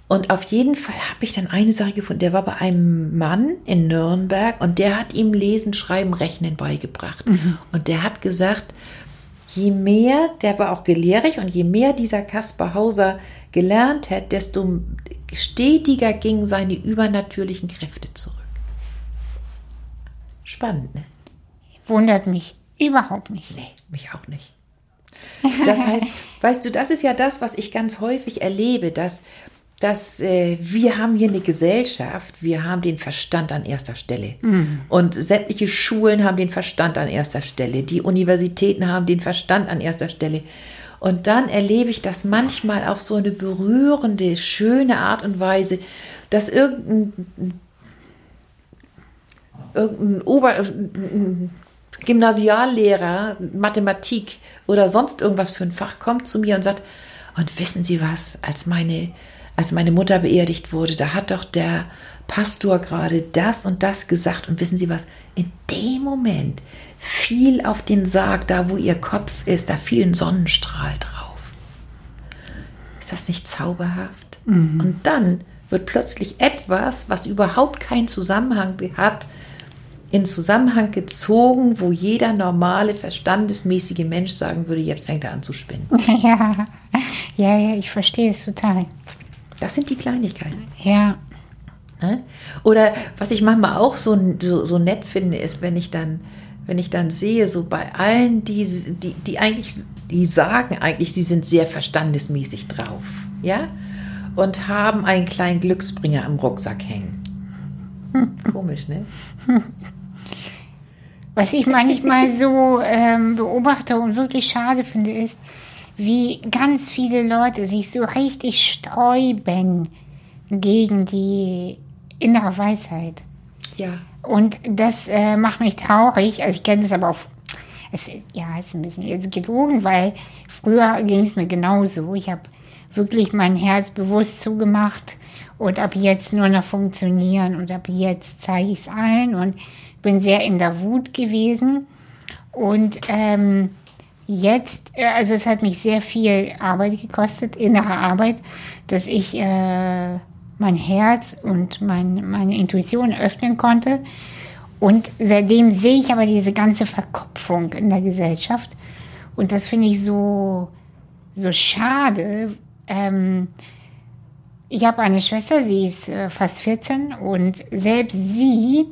Und auf jeden Fall habe ich dann eine Sache gefunden. Der war bei einem Mann in Nürnberg und der hat ihm Lesen, Schreiben, Rechnen beigebracht. Und der hat gesagt, je mehr, der war auch gelehrig und je mehr dieser Kaspar Hauser gelernt hat, desto stetiger gingen seine übernatürlichen Kräfte zurück. Spannend, ne? Wundert mich überhaupt nicht. Nee, mich auch nicht. Das heißt, weißt du, das ist ja das, was ich ganz häufig erlebe, dass, dass äh, wir haben hier eine Gesellschaft, wir haben den Verstand an erster Stelle. Und sämtliche Schulen haben den Verstand an erster Stelle, die Universitäten haben den Verstand an erster Stelle. Und dann erlebe ich das manchmal auf so eine berührende, schöne Art und Weise, dass irgendein irgendein Ober Gymnasiallehrer, Mathematik oder sonst irgendwas für ein Fach kommt zu mir und sagt, und wissen Sie was, als meine, als meine Mutter beerdigt wurde, da hat doch der Pastor gerade das und das gesagt und wissen Sie was, in dem Moment fiel auf den Sarg, da wo Ihr Kopf ist, da fiel ein Sonnenstrahl drauf. Ist das nicht zauberhaft? Und dann wird plötzlich etwas, was überhaupt keinen Zusammenhang hat, in Zusammenhang gezogen, wo jeder normale, verstandesmäßige Mensch sagen würde, jetzt fängt er an zu spinnen. Ja, ja, ja, ich verstehe es total. Das sind die Kleinigkeiten. Ja, Ne? Oder was ich manchmal auch so, so, so nett finde, ist, wenn ich dann, wenn ich dann sehe, so bei allen, die, die, die eigentlich, die sagen eigentlich, sie sind sehr verstandesmäßig drauf, ja, und haben einen kleinen Glücksbringer am Rucksack hängen. Komisch, ne? was ich manchmal so ähm, beobachte und wirklich schade finde, ist, wie ganz viele Leute sich so richtig sträuben gegen die innere Weisheit. Ja. Und das äh, macht mich traurig. Also ich kenne das aber auch. Es, ja, ist ein bisschen jetzt gelogen, weil früher ging es mir genauso. Ich habe wirklich mein Herz bewusst zugemacht und ab jetzt nur noch funktionieren und ab jetzt zeige ich es allen und bin sehr in der Wut gewesen. Und ähm, jetzt, äh, also es hat mich sehr viel Arbeit gekostet, innere Arbeit, dass ich äh, mein Herz und mein, meine Intuition öffnen konnte. Und seitdem sehe ich aber diese ganze Verkopfung in der Gesellschaft. Und das finde ich so, so schade. Ähm, ich habe eine Schwester, sie ist äh, fast 14 und selbst sie,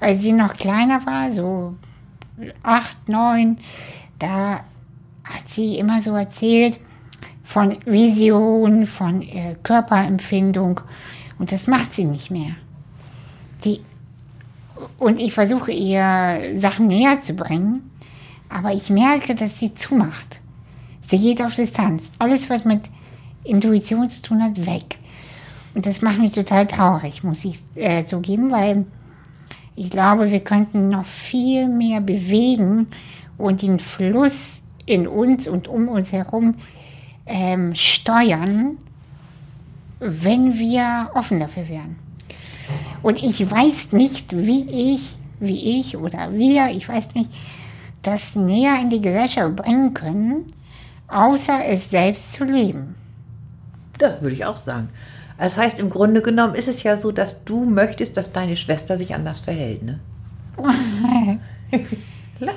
als sie noch kleiner war, so acht, neun, da hat sie immer so erzählt von Vision, von äh, Körperempfindung und das macht sie nicht mehr. Die, und ich versuche ihr Sachen näher zu bringen, aber ich merke, dass sie zumacht. Sie geht auf Distanz. Alles, was mit Intuition zu tun hat, weg. Und das macht mich total traurig, muss ich äh, zugeben, weil ich glaube, wir könnten noch viel mehr bewegen und den Fluss in uns und um uns herum ähm, steuern, wenn wir offen dafür wären. Und ich weiß nicht, wie ich, wie ich oder wir, ich weiß nicht, das näher in die Gesellschaft bringen können, außer es selbst zu leben. Das würde ich auch sagen. Das heißt, im Grunde genommen ist es ja so, dass du möchtest, dass deine Schwester sich anders verhält, ne?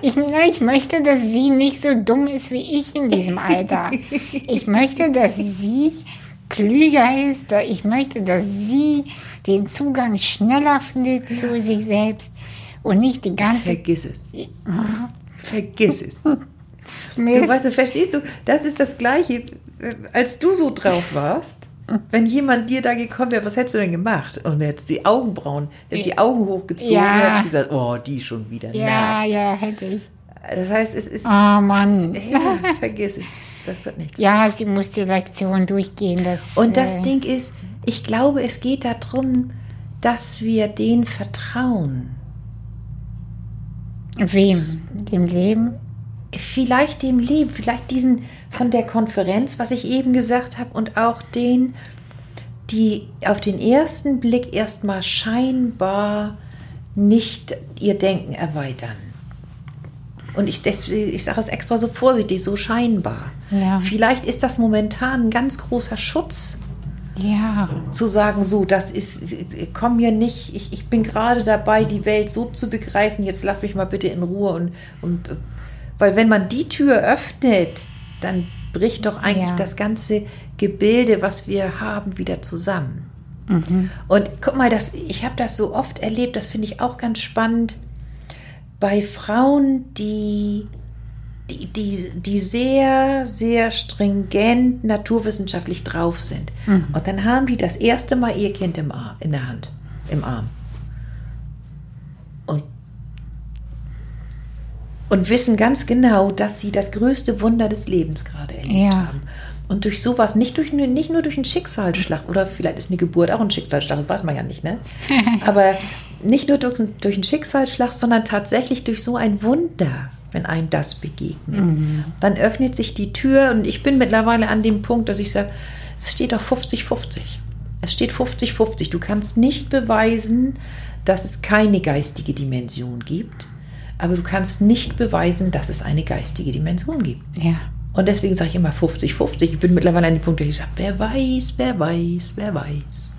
Ich, ich möchte, dass sie nicht so dumm ist wie ich in diesem Alter. Ich möchte, dass sie klüger ist. Ich möchte, dass sie den Zugang schneller findet zu sich selbst und nicht die ganze Vergiss es. Vergiss es. Du weißt, du verstehst du, das ist das Gleiche. als du so drauf warst, wenn jemand dir da gekommen wäre, was hättest du denn gemacht? Und jetzt die Augenbrauen, jetzt die Augen hochgezogen Ja. und hättest gesagt, oh, die schon wieder. Ja, nervt. ja, hätte ich. Das heißt, es ist, Oh Mann. ja, vergiss es. Das wird nichts. Ja, sie muss die Lektion durchgehen. Das, Und das äh, Ding ist, ich glaube, es geht darum, dass wir denen vertrauen. Wem? Dem Leben? Vielleicht dem Leben, vielleicht diesen von der Konferenz, was ich eben gesagt habe, und auch den, die auf den ersten Blick erstmal scheinbar nicht ihr Denken erweitern. Und ich, deswegen, ich sage es extra so vorsichtig, so scheinbar. Ja. Vielleicht ist das momentan ein ganz großer Schutz, Ja. zu sagen, so, das ist, komm mir nicht, ich, ich bin gerade dabei, die Welt so zu begreifen, jetzt lass mich mal bitte in Ruhe und, und äh, weil wenn man die Tür öffnet, dann bricht doch eigentlich Ja. das ganze Gebilde, was wir haben, wieder zusammen. Und guck mal, das, ich habe das so oft erlebt, das finde ich auch ganz spannend, bei Frauen, die, die, die, die sehr, sehr stringent naturwissenschaftlich drauf sind. Und dann haben die das erste Mal ihr Kind im Arm, in der Hand, im Arm. Und wissen ganz genau, dass sie das größte Wunder des Lebens gerade erlebt Ja. haben. Und durch sowas, nicht, durch, nicht nur durch einen Schicksalsschlag, oder vielleicht ist eine Geburt auch ein Schicksalsschlag, das weiß man ja nicht, ne? Aber nicht nur durch, durch einen Schicksalsschlag, sondern tatsächlich durch so ein Wunder, wenn einem das begegnet. Dann öffnet sich die Tür und ich bin mittlerweile an dem Punkt, dass ich sage, es steht doch 50-50. Es steht 50-50. Du kannst nicht beweisen, dass es keine geistige Dimension gibt, aber du kannst nicht beweisen, dass es eine geistige Dimension gibt. Ja. Und deswegen sage ich immer 50-50. Ich bin mittlerweile an dem Punkt, wo ich sage, wer weiß, wer weiß, wer weiß.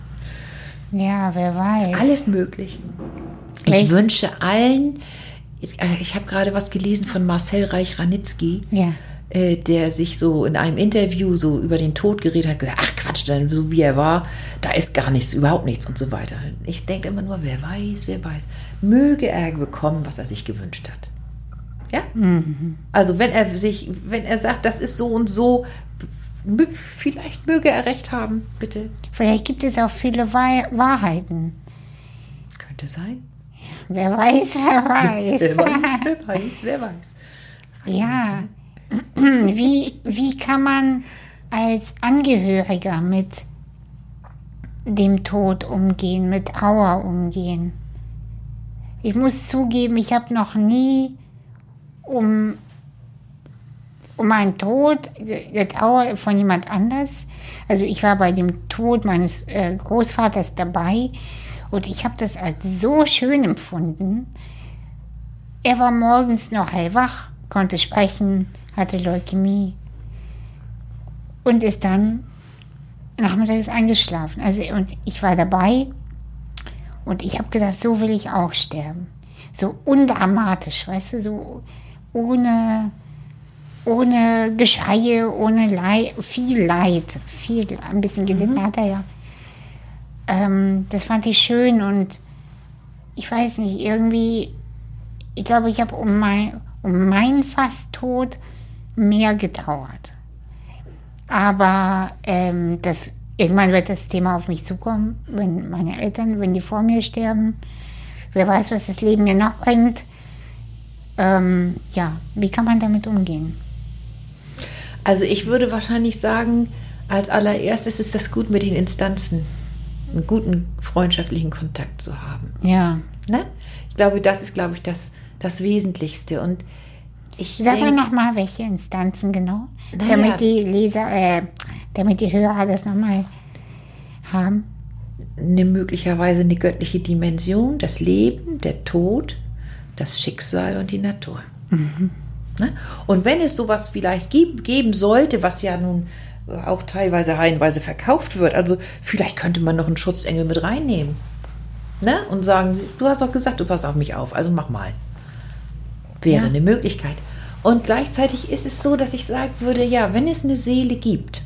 Ja, wer weiß. Alles möglich. Ich Welch- wünsche allen, ich, äh, ich habe gerade was gelesen von Marcel Reich-Ranitzky, Ja. äh, der sich so in einem Interview so über den Tod geredet hat, gesagt, ach Quatsch, dann so wie er war, da ist gar nichts, überhaupt nichts und so weiter. Ich denke immer nur, wer weiß, wer weiß. Möge er bekommen, was er sich gewünscht hat. Ja? Also wenn er sich, wenn er sagt, das ist so und so, vielleicht möge er recht haben, bitte. Vielleicht gibt es auch viele Wahr Wahrheiten. Könnte sein. Wer weiß, wer weiß. Wer weiß, wer weiß, wer weiß. Ja. Wie, wie kann man als Angehöriger mit dem Tod umgehen, mit Trauer umgehen? Ich muss zugeben, ich habe noch nie um, um einen Tod ge- getrauert von jemand anders. Also ich war bei dem Tod meines äh, Großvaters dabei und ich habe das als so schön empfunden. Er war morgens noch hellwach, konnte sprechen, hatte Leukämie und ist dann nachmittags eingeschlafen. Also und ich war dabei und ich habe gedacht, so will ich auch sterben. So undramatisch, weißt du, so ohne, ohne Geschreie, ohne Leid, viel Leid, viel, ein bisschen gelitten hat er ja. Ähm, das fand ich schön und ich weiß nicht, irgendwie, ich glaube, ich habe um, mein, um meinen Fasttod mehr getrauert. Aber ähm, das, irgendwann wird das Thema auf mich zukommen, wenn meine Eltern, wenn die vor mir sterben. Wer weiß, was das Leben mir noch bringt. Ähm, ja, wie kann man damit umgehen? Also ich würde wahrscheinlich sagen, als allererstes ist das gut mit den Instanzen, einen guten freundschaftlichen Kontakt zu haben. Ja. Ne? Ich glaube, das ist, glaube ich, das, das Wesentlichste. Und ich Sag mir denk- nochmal, welche Instanzen genau, damit die Leser, äh, damit die Hörer das nochmal haben. eine möglicherweise eine göttliche Dimension, das Leben, der Tod, das Schicksal und die Natur. Ne? Und wenn es sowas vielleicht geben sollte, was ja nun auch teilweise reihenweise verkauft wird, also vielleicht könnte man noch einen Schutzengel mit reinnehmen. Ne? Und sagen, du hast doch gesagt, du passt auf mich auf, also mach mal. Wäre Ja. eine Möglichkeit. Und gleichzeitig ist es so, dass ich sagen würde, ja, wenn es eine Seele gibt,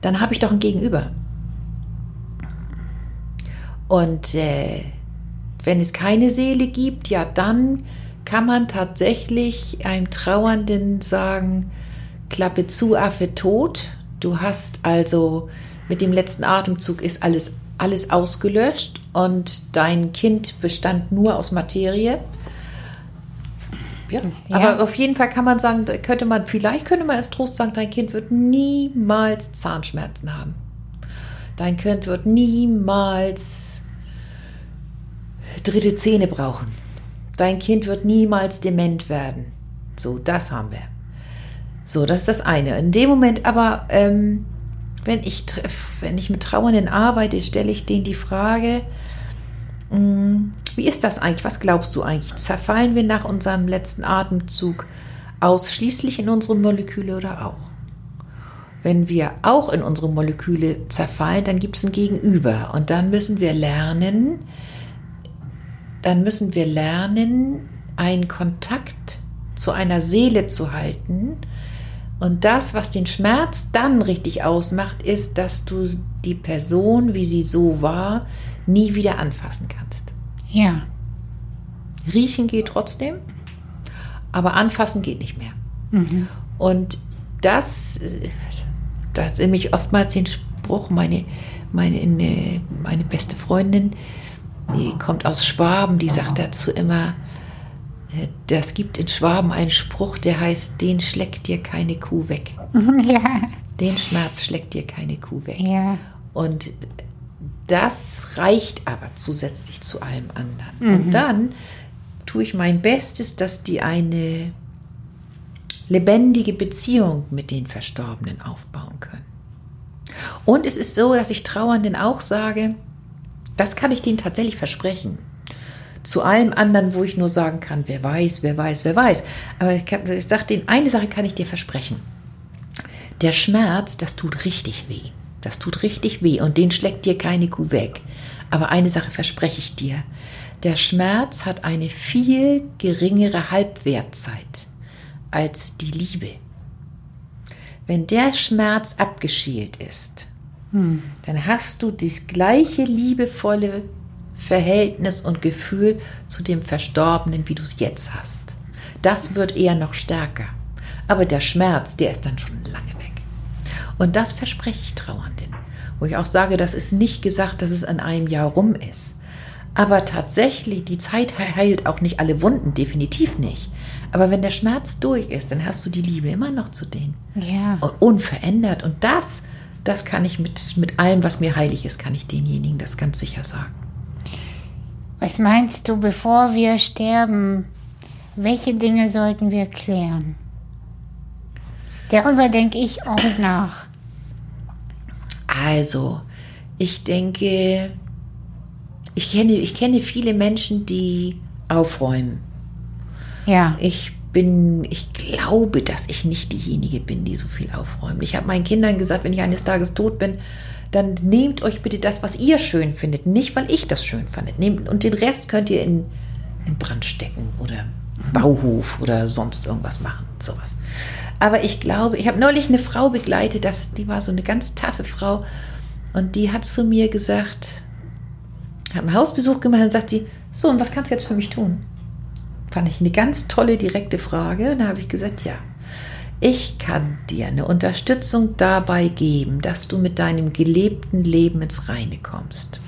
dann habe ich doch ein Gegenüber. Und äh, wenn es keine Seele gibt, ja, dann kann man tatsächlich einem Trauernden sagen, Klappe zu, Affe tot, Du hast also mit dem letzten Atemzug ist alles, alles ausgelöscht und dein Kind bestand nur aus Materie. Ja, Ja. aber auf jeden Fall kann man sagen, könnte man, vielleicht könnte man als Trost sagen, dein Kind wird niemals Zahnschmerzen haben. Dein Kind wird niemals dritte Zähne brauchen. Dein Kind wird niemals dement werden. So, das haben wir. So, das ist das eine. In dem Moment aber, ähm, wenn, ich, wenn ich mit Trauernden arbeite, stelle ich denen die Frage, mh, wie ist das eigentlich? Was glaubst du eigentlich? Zerfallen wir nach unserem letzten Atemzug ausschließlich in unsere Moleküle oder auch? Wenn wir auch in unsere Moleküle zerfallen, dann gibt es ein Gegenüber. Und dann müssen wir lernen, dann müssen wir lernen, einen Kontakt zu einer Seele zu halten. Und das, was den Schmerz dann richtig ausmacht, ist, dass du die Person, wie sie so war, nie wieder anfassen kannst. Ja. Riechen geht trotzdem, aber anfassen geht nicht mehr. Und das, äh, da sehe ich oftmals den Spruch, meine, meine, eine- meine beste Freundin, die kommt aus Schwaben, die sagt dazu immer, äh, das gibt in Schwaben einen Spruch, der heißt, den schlägt dir keine Kuh weg. ja. Den Schmerz schlägt dir keine Kuh weg. Ja. Und das reicht aber zusätzlich zu allem anderen. Und dann tue ich mein Bestes, dass die eine lebendige Beziehung mit den Verstorbenen aufbauen können. Und es ist so, dass ich Trauernden auch sage, das kann ich denen tatsächlich versprechen. Zu allem anderen, wo ich nur sagen kann, wer weiß, wer weiß, wer weiß. Aber ich, kann- ich sage denen, eine Sache kann ich dir versprechen. Der Schmerz, das tut richtig weh. Das tut richtig weh und den schlägt dir keine Kuh weg. Aber eine Sache verspreche ich dir. Der Schmerz hat eine viel geringere Halbwertzeit als die Liebe. Wenn der Schmerz abgeschält ist, dann hast du das gleiche liebevolle Verhältnis und Gefühl zu dem Verstorbenen, wie du es jetzt hast. Das wird eher noch stärker. Aber der Schmerz, der ist dann schon. Und das verspreche ich Trauernden. Wo ich auch sage, das ist nicht gesagt, dass es an einem Jahr rum ist. Aber tatsächlich, die Zeit he- heilt auch nicht alle Wunden, definitiv nicht. Aber wenn der Schmerz durch ist, dann hast du die Liebe immer noch zu denen. Ja. Und unverändert. Und das, das kann ich mit, mit allem, was mir heilig ist, kann ich denjenigen das ganz sicher sagen. Was meinst du, bevor wir sterben, welche Dinge sollten wir klären? Darüber denke ich auch nach. Also, ich denke, ich kenne, ich kenne viele Menschen, die aufräumen. Ja. Ich bin, ich glaube, dass ich nicht diejenige bin, die so viel aufräumt. Ich habe meinen Kindern gesagt, wenn ich eines Tages tot bin, dann nehmt euch bitte das, was ihr schön findet, nicht weil ich das schön fand. Nehmt, und den Rest könnt ihr in, in Brand stecken oder Bauhof oder sonst irgendwas machen, sowas. Aber ich glaube, ich habe neulich eine Frau begleitet, das, die war so eine ganz taffe Frau und die hat zu mir gesagt, hat einen Hausbesuch gemacht und sagt sie, so, und was kannst du jetzt für mich tun? Fand ich eine ganz tolle, direkte Frage. Und da habe ich gesagt, ja, ich kann dir eine Unterstützung dabei geben, dass du mit deinem gelebten Leben ins Reine kommst.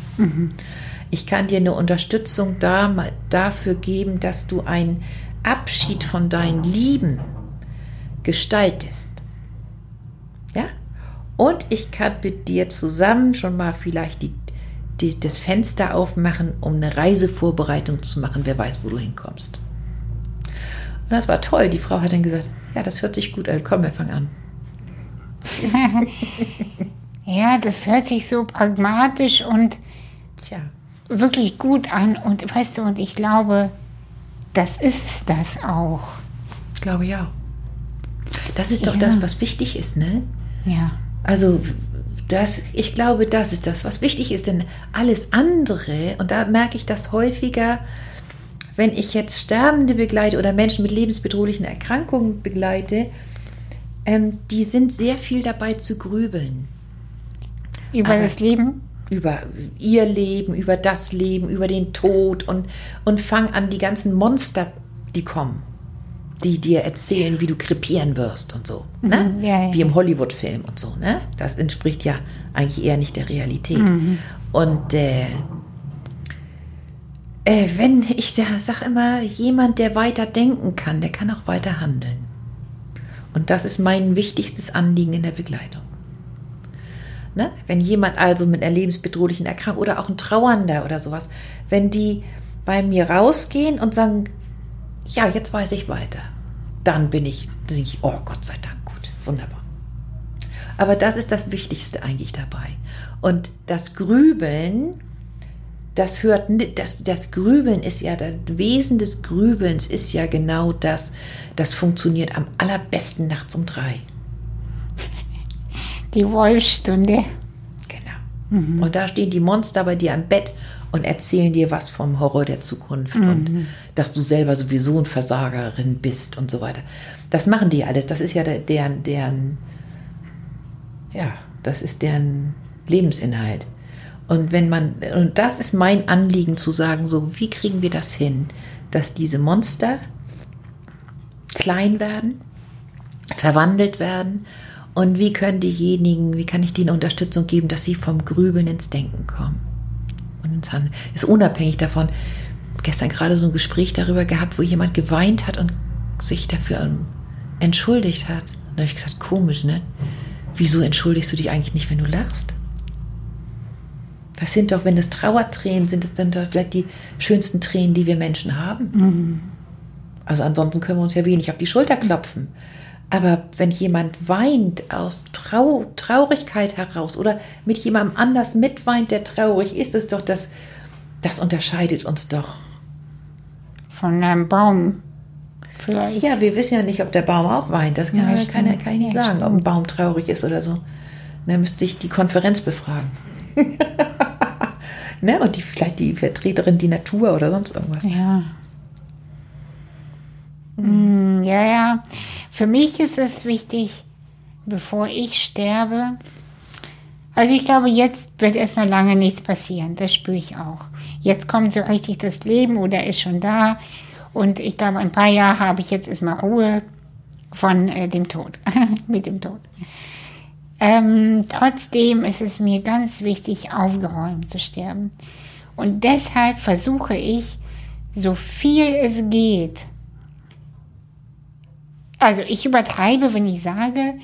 Ich kann dir eine Unterstützung da, dafür geben, dass du einen Abschied von deinen Lieben gestaltest. Ja? Und ich kann mit dir zusammen schon mal vielleicht die, die, das Fenster aufmachen, um eine Reisevorbereitung zu machen. Wer weiß, wo du hinkommst. Und das war toll. Die Frau hat dann gesagt, ja, das hört sich gut an. Komm, wir fangen an. Ja, das hört sich so pragmatisch und Tja, wirklich gut an. Und weißt du, und ich glaube, das ist das auch. ich glaube ja. Das ist doch Ja. das, was wichtig ist, ne? Ja. Also das, ich glaube, das ist das, was wichtig ist, denn alles andere, und da merke ich das häufiger, wenn ich jetzt Sterbende begleite oder Menschen mit lebensbedrohlichen Erkrankungen begleite, ähm, die sind sehr viel dabei zu grübeln Über Aber- das Leben. Über ihr Leben, über das Leben, über den Tod und, und fangen an, die ganzen Monster, die kommen. die dir erzählen, wie du krepieren wirst und so. Ne? Mhm, ja, ja. Wie im Hollywood-Film und so. Ne? Das entspricht ja eigentlich eher nicht der Realität. Mhm. Und äh, äh, wenn ich ja, sag immer, jemand, der weiter denken kann, der kann auch weiter handeln. Und das ist mein wichtigstes Anliegen in der Begleitung. Ne? Wenn jemand also mit einer lebensbedrohlichen Erkrankung oder auch ein Trauernder oder sowas, wenn die bei mir rausgehen und sagen, ja, jetzt weiß ich weiter, dann bin ich, oh Gott sei Dank, gut, wunderbar. Aber das ist das Wichtigste eigentlich dabei. Und das Grübeln, das hört, das, das Grübeln ist ja, das Wesen des Grübelns ist ja genau das, das funktioniert am allerbesten nachts um drei. Die Wolfstunde. Genau. Und da stehen die Monster bei dir am Bett und erzählen dir was vom Horror der Zukunft und dass du selber sowieso ein Versagerin bist und so weiter. Das machen die alles. Das ist ja der- deren, deren, ja, das ist deren Lebensinhalt. Und wenn man, und das ist mein Anliegen zu sagen, so, wie kriegen wir das hin, dass diese Monster klein werden, verwandelt werden und wie können diejenigen, wie kann ich denen Unterstützung geben, dass sie vom Grübeln ins Denken kommen und ins Handeln. Ist unabhängig davon. Gestern gerade so ein Gespräch darüber gehabt, wo jemand geweint hat und sich dafür ähm, entschuldigt hat. Und da habe ich gesagt, komisch, ne? Wieso entschuldigst du dich eigentlich nicht, wenn du lachst? Das sind doch, wenn das Trauertränen sind, das sind doch vielleicht die schönsten Tränen, die wir Menschen haben. Also ansonsten können wir uns ja wenig auf die Schulter klopfen. Aber wenn jemand weint aus Trau Traurigkeit heraus oder mit jemandem anders mitweint, der traurig ist, ist doch das, das unterscheidet uns doch. Von einem Baum. Vielleicht. Ja, wir wissen ja nicht, ob der Baum auch weint. Das kann, Ja, kann, kann, ich nicht Ja, sagen, ob ein Baum traurig ist oder so. Dann müsste ich die Konferenz befragen. ne? Und die, vielleicht die Vertreterin die Natur oder sonst irgendwas. Ja. Mm, ja, ja. Für mich ist es wichtig, bevor ich sterbe. Also ich glaube, jetzt wird erstmal lange nichts passieren. Das spüre ich auch. Jetzt kommt so richtig das Leben oder ist schon da. Und ich glaube, ein paar Jahre habe ich jetzt erstmal Ruhe von äh, dem Tod. Mit dem Tod. Ähm, trotzdem ist es mir ganz wichtig, aufgeräumt zu sterben. Und deshalb versuche ich, so viel es geht. Also ich übertreibe, wenn ich sage,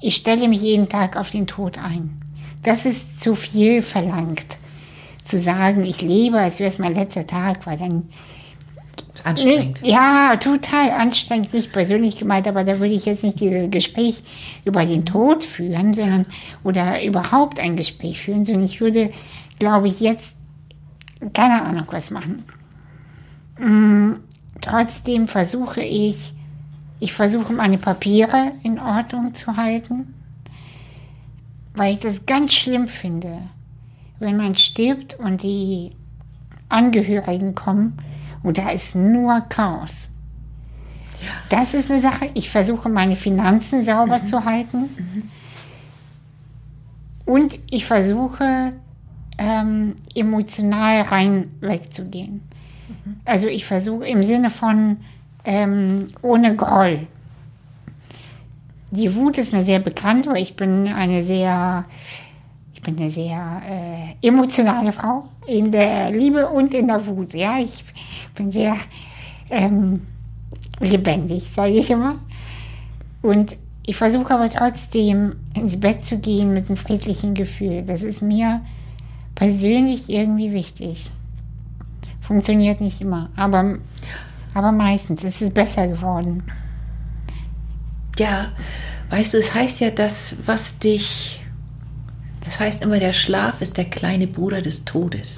ich stelle mich jeden Tag auf den Tod ein. Das ist zu viel verlangt. Zu sagen, ich lebe, als wäre es mein letzter Tag, weil dann anstrengend. ja, total anstrengend, nicht persönlich gemeint, aber da würde ich jetzt nicht dieses Gespräch über den Tod führen, sondern oder überhaupt ein Gespräch führen, sondern ich würde, glaube ich, jetzt keine Ahnung was machen. Mm, trotzdem versuche ich, ich versuche meine Papiere in Ordnung zu halten, weil ich das ganz schlimm finde, wenn man stirbt und die Angehörigen kommen und da ist nur Chaos. Das ist eine Sache. Ich versuche meine Finanzen sauber zu halten. Und ich versuche ähm, emotional rein wegzugehen. Also ich versuche im Sinne von ähm, ohne Groll. Die Wut ist mir sehr bekannt, weil ich bin eine sehr, ich bin eine sehr äh, emotionale Frau in der Liebe und in der Wut. Ja, ich bin sehr ähm, lebendig, sage ich immer. Und ich versuche aber trotzdem ins Bett zu gehen mit einem friedlichen Gefühl. Das ist mir persönlich irgendwie wichtig. Funktioniert nicht immer, aber, aber meistens ist es besser geworden. Ja, weißt du, es heißt ja, das, was dich. Das heißt immer, der Schlaf ist der kleine Bruder des Todes.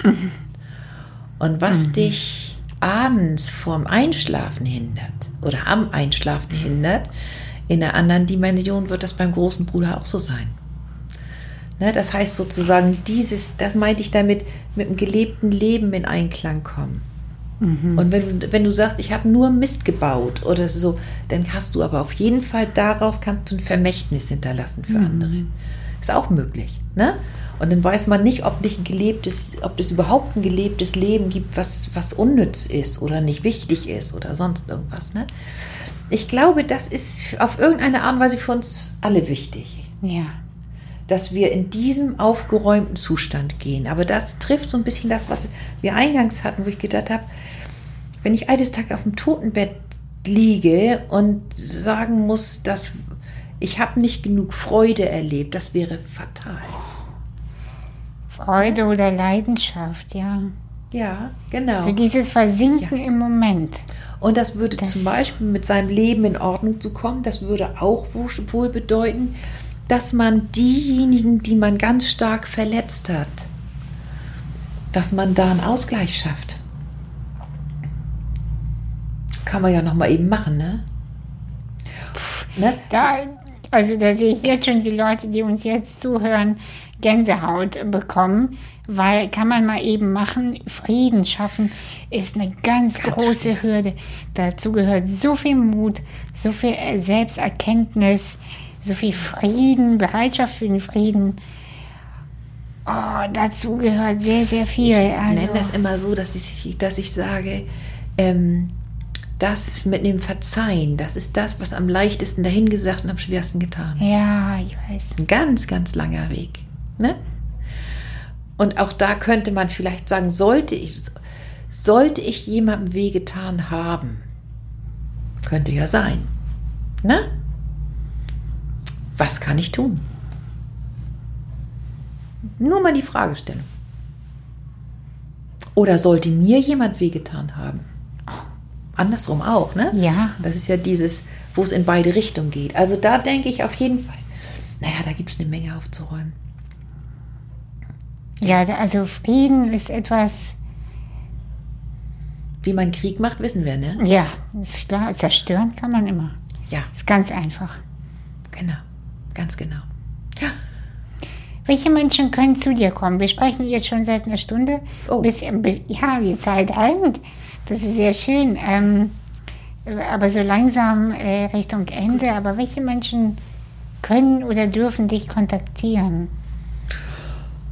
Und was dich abends vorm Einschlafen hindert oder am Einschlafen hindert, in einer anderen Dimension wird das beim großen Bruder auch so sein. Ne, das heißt sozusagen, dieses, das meinte ich damit, mit dem gelebten Leben in Einklang kommen. Und wenn, du- wenn du sagst, ich habe nur Mist gebaut oder so, dann hast du aber auf jeden Fall daraus kannst du ein Vermächtnis hinterlassen für andere. Ist auch möglich. Ne? Und dann weiß man nicht, ob nicht ein gelebtes, ob es überhaupt ein gelebtes Leben gibt, was, was unnütz ist oder nicht wichtig ist oder sonst irgendwas. Ne? ich glaube, das ist auf irgendeine Art und Weise für uns alle wichtig. Ja. Dass wir in diesem aufgeräumten Zustand gehen. Aber das trifft so ein bisschen das, was wir eingangs hatten, wo ich gedacht habe, wenn ich eines Tages auf dem Totenbett liege und sagen muss, dass ich habe nicht genug Freude erlebt, das wäre fatal. Freude oder Leidenschaft, ja. Ja, genau. So dieses Versinken im Moment. Und das würde Das- zum Beispiel mit seinem Leben in Ordnung zu kommen, das würde auch wohl bedeuten, dass man diejenigen, die man ganz stark verletzt hat, dass man da einen Ausgleich schafft. Kann man ja noch mal eben machen, ne? ne? Da, also da sehe ich jetzt schon die Leute, die uns jetzt zuhören, Gänsehaut bekommen, weil kann man mal eben machen, Frieden schaffen ist eine ganz Ganz große Hürde. Dazu gehört so viel Mut, so viel Selbsterkenntnis, so viel Frieden, Bereitschaft für den Frieden. Oh, dazu gehört sehr, sehr viel. Ich also, nenne das immer so, dass ich, dass ich sage, ähm, das mit dem Verzeihen, das ist das, was am leichtesten dahingesagt und am schwersten getan ist. ja, ich weiß. Ein ganz, ganz langer Weg. Ne? Und auch da könnte man vielleicht sagen, sollte ich, sollte ich jemandem wehgetan haben, könnte ja sein. Ne? Was kann ich tun? Nur mal die Fragestellung. Oder sollte mir jemand wehgetan haben? Andersrum auch, ne? Ja. Das ist ja dieses, wo es in beide Richtungen geht. Also da denke ich auf jeden Fall, naja, da gibt es eine Menge aufzuräumen. Ja, also Frieden ist etwas, Wie man Krieg macht, wissen wir, ne? ja, ist klar, zerstören kann man immer. Ja, Ist ganz einfach. genau. Ganz genau. Ja, Welche Menschen können zu dir kommen? Wir sprechen jetzt schon seit einer Stunde. Oh. Bis, bis, ja, die Zeit rennt. Das ist sehr schön. Ähm, aber so langsam äh, Richtung Ende. Aber welche Menschen können oder dürfen dich kontaktieren?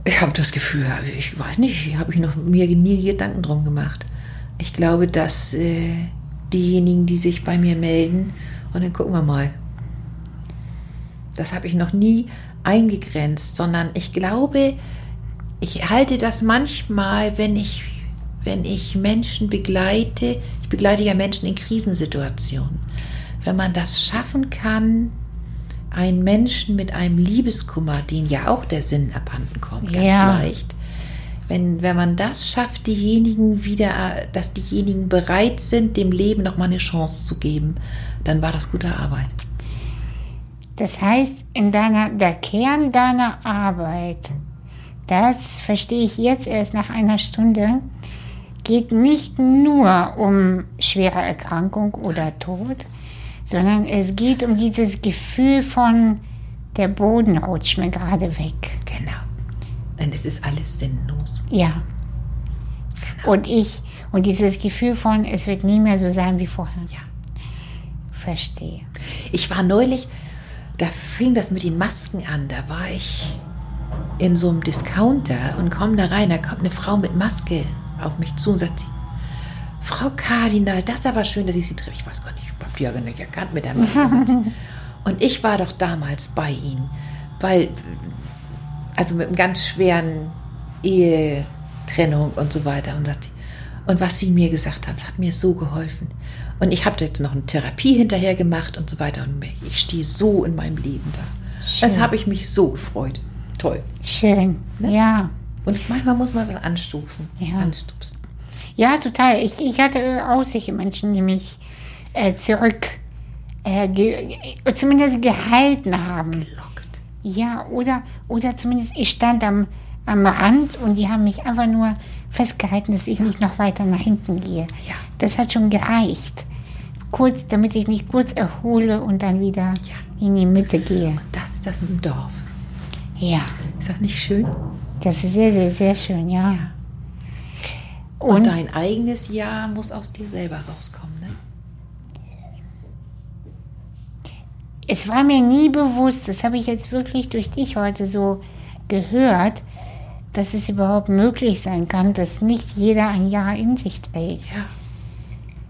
ich habe das Gefühl, ich weiß nicht, habe ich noch mir nie Gedanken drum gemacht. Ich glaube, dass äh, diejenigen, die sich bei mir melden, und dann gucken wir mal. Das habe ich noch nie eingegrenzt, sondern ich glaube, ich halte das manchmal, wenn ich, wenn ich Menschen begleite, ich begleite ja Menschen in Krisensituationen, wenn man das schaffen kann, einen Menschen mit einem Liebeskummer, den ja auch der Sinn abhanden kommt, ganz Ja. leicht. Wenn, wenn man das schafft, diejenigen wieder, dass diejenigen bereit sind, dem Leben nochmal eine Chance zu geben, dann war das gute Arbeit. Das heißt, in deiner, der Kern deiner Arbeit, das verstehe ich jetzt erst nach einer Stunde, geht nicht nur um schwere Erkrankung oder Tod, sondern es geht um dieses Gefühl von, der Boden rutscht mir gerade weg. Genau. Denn es ist alles sinnlos. Ja. Und ich, und dieses Gefühl von, es wird nie mehr so sein wie vorher. Ja. Verstehe. Ich war neulich, da fing das mit den Masken an. Da war ich in so einem Discounter und komme da rein. Da kommt eine Frau mit Maske auf mich zu und sagt sie, Frau Kardinal, das ist aber schön, dass ich Sie treffe. Ich weiß gar nicht, ich habe die ja nicht erkannt mit der Maske. und ich war doch damals bei Ihnen, weil, also mit einem ganz schweren Ehetrennung und so weiter. Und, sagt sie, und was Sie mir gesagt haben, das hat mir so geholfen. Und ich habe jetzt noch eine Therapie hinterher gemacht und so weiter. Und ich stehe so in meinem Leben da. Das Schön. habe ich mich so gefreut. Toll. Schön. Ja. Und manchmal muss man was anstoßen. Ja. Anstupsen. Ja, total. Ich, ich hatte auch solche Menschen, die mich äh, zurück, äh, ge zumindest gehalten haben. Lockt. Ja, oder, oder zumindest ich stand am, am Rand und die haben mich einfach nur festgehalten, dass ich nicht noch weiter nach hinten gehe. Ja. Das hat schon gereicht. Kurz, damit ich mich kurz erhole und dann wieder Ja. in die Mitte gehe. Das ist das mit dem Dorf. Ja, Ist das nicht schön? das ist sehr, sehr, sehr schön, ja. Ja. Und, Und, dein eigenes Ja muss aus dir selber rauskommen. Ne? es war mir nie bewusst, das habe ich jetzt wirklich durch dich heute so gehört, dass es überhaupt möglich sein kann, dass nicht jeder ein Ja in sich trägt. Ja.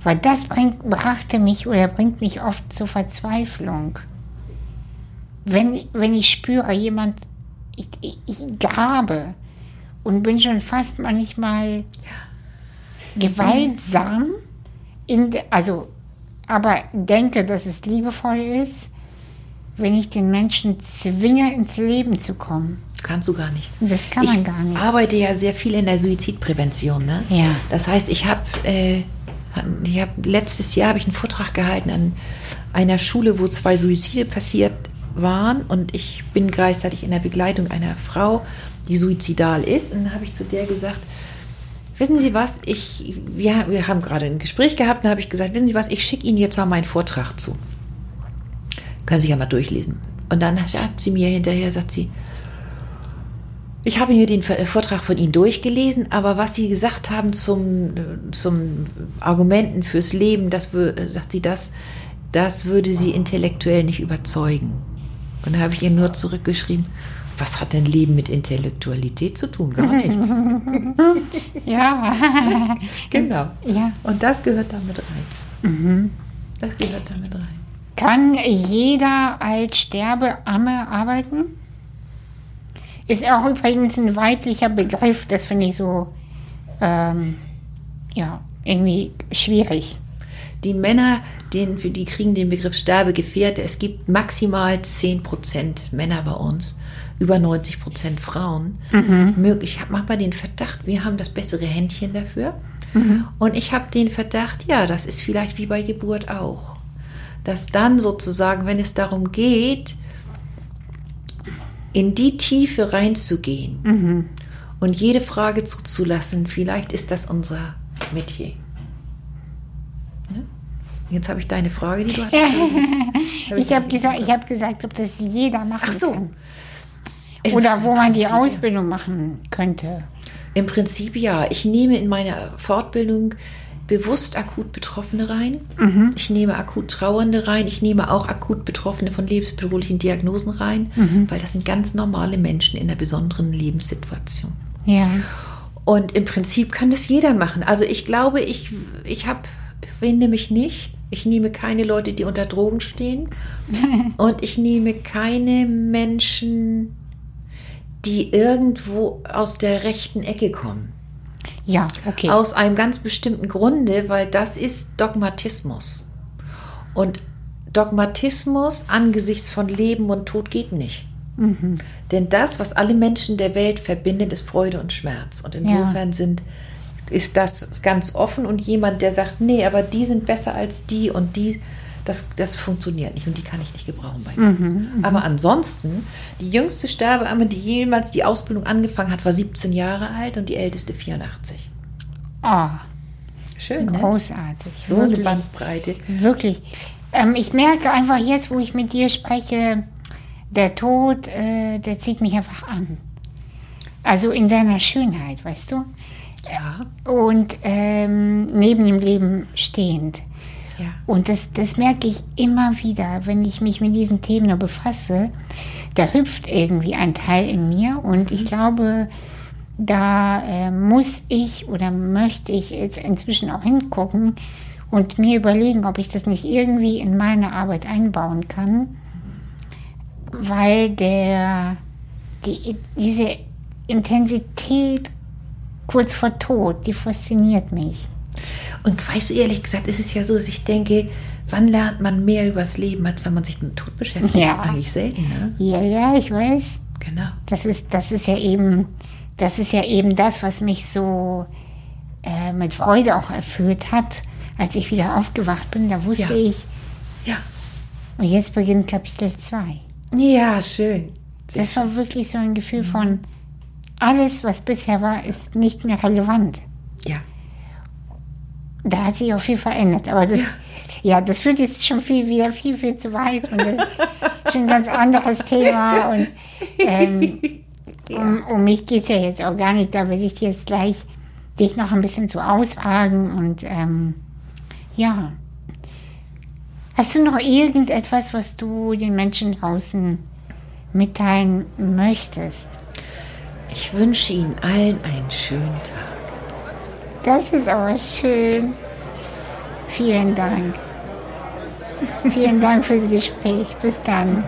Weil das bringt, brachte mich oder bringt mich oft zur Verzweiflung. Wenn, wenn ich spüre, jemand, ich, ich, ich grabe und bin schon fast manchmal gewaltsam, in, also, aber denke, dass es liebevoll ist, wenn ich den Menschen zwinge, ins Leben zu kommen. Kannst du gar nicht. Das kann man ich gar nicht. arbeite ja sehr viel in der Suizidprävention. Ne? Ja. Das heißt, ich habe äh, ich hab, letztes Jahr habe ich einen Vortrag gehalten an einer Schule, wo zwei Suizide passiert waren und ich bin gleichzeitig in der Begleitung einer Frau, die suizidal ist. Und dann habe ich zu der gesagt, wissen Sie was, ich, wir, wir haben gerade ein Gespräch gehabt, und da habe ich gesagt, wissen Sie was, ich schicke Ihnen jetzt mal meinen Vortrag zu. Können Sie ja mal durchlesen. Und dann sagt sie mir hinterher, sagt sie, ich habe mir den Ver- Vortrag von Ihnen durchgelesen, aber was Sie gesagt haben zum, äh, zum Argumenten fürs Leben, das, äh, sagt sie, das, das würde Sie intellektuell nicht überzeugen. Und da habe ich ihr nur zurückgeschrieben, was hat denn Leben mit Intellektualität zu tun? Gar nichts. Ja, genau. ja. Und das gehört damit rein. Das gehört damit rein. Kann jeder als Sterbeamme arbeiten? Ist auch übrigens ein weiblicher Begriff, das finde ich so, ähm, ja, irgendwie schwierig. Die Männer, den, für die kriegen den Begriff Sterbegefährte. Es gibt maximal 10% Männer bei uns, über 90% Frauen. Möglich. Ich habe manchmal den Verdacht, wir haben das bessere Händchen dafür. Und ich habe den Verdacht, ja, das ist vielleicht wie bei Geburt auch. Dass dann sozusagen, wenn es darum geht, in die Tiefe reinzugehen und jede Frage zuzulassen, vielleicht ist das unser Metier. Ne? Jetzt habe ich deine Frage, die du hattest. Hab Ich habe gesagt, ich hab gesagt, ob das jeder machen Ach so. kann. Oder wo man die Ausbildung machen könnte. Im Prinzip ja. Ich nehme in meiner Fortbildung bewusst akut Betroffene rein. Ich nehme akut Trauernde rein. Ich nehme auch akut Betroffene von lebensbedrohlichen Diagnosen rein, weil das sind ganz normale Menschen in einer besonderen Lebenssituation. Ja. Und im Prinzip kann das jeder machen. Also ich glaube, ich, ich habe, wende mich nicht. Ich nehme keine Leute, die unter Drogen stehen. Und ich nehme keine Menschen, die irgendwo aus der rechten Ecke kommen. Ja, okay. Aus einem ganz bestimmten Grunde, weil das ist Dogmatismus. Und Dogmatismus angesichts von Leben und Tod geht nicht. Denn das, was alle Menschen der Welt verbindet, ist Freude und Schmerz. Und insofern sind, ist das ganz offen und jemand, der sagt, nee, aber die sind besser als die und die, das, das funktioniert nicht und die kann ich nicht gebrauchen bei mir. aber ansonsten, die jüngste Sterbeamme, die jemals die Ausbildung angefangen hat, war 17 Jahre alt und die älteste 84. Oh, Schön, ne? großartig. So eine wirklich, Bandbreite. Wirklich. Ähm, ich merke einfach jetzt, wo ich mit dir spreche, der Tod, äh, der zieht mich einfach an. Also in seiner Schönheit, weißt du? Ja, Und ähm, neben dem Leben stehend. Ja. Und das, das merke ich immer wieder, wenn ich mich mit diesen Themen nur befasse. Da hüpft irgendwie ein Teil in mir und ich glaube, da äh, muss ich oder möchte ich jetzt inzwischen auch hingucken und mir überlegen, ob ich das nicht irgendwie in meine Arbeit einbauen kann, weil der, die, diese Intensität kurz vor Tod, die fasziniert mich. Und weißt du, ehrlich gesagt, ist es ja so, dass ich denke, wann lernt man mehr übers Leben, als wenn man sich mit dem Tod beschäftigt? Ja. Eigentlich selten, ne? Ja, ja, ich weiß. Genau. Das ist, das ist ja eben, das ist ja eben das, was mich so äh, mit Freude auch erfüllt hat, als ich wieder aufgewacht bin. Da wusste Ja. ich, Ja. und jetzt beginnt Kapitel 2. Ja, schön. Das war wirklich so ein Gefühl von, alles, was bisher war, ist nicht mehr relevant. Ja. Da hat sich auch viel verändert. Aber das, ja, das führt jetzt schon viel wieder viel, viel zu weit. Und das ist schon ein ganz anderes Thema. Und ähm, um, um mich geht es ja jetzt auch gar nicht. Da will ich jetzt gleich dich noch ein bisschen zu ausfragen. Und ähm, ja. Hast du noch irgendetwas, was du den Menschen draußen mitteilen möchtest? Ich wünsche Ihnen allen einen schönen Tag. Das ist aber schön. Vielen Dank. Vielen Dank fürs Gespräch. Bis dann.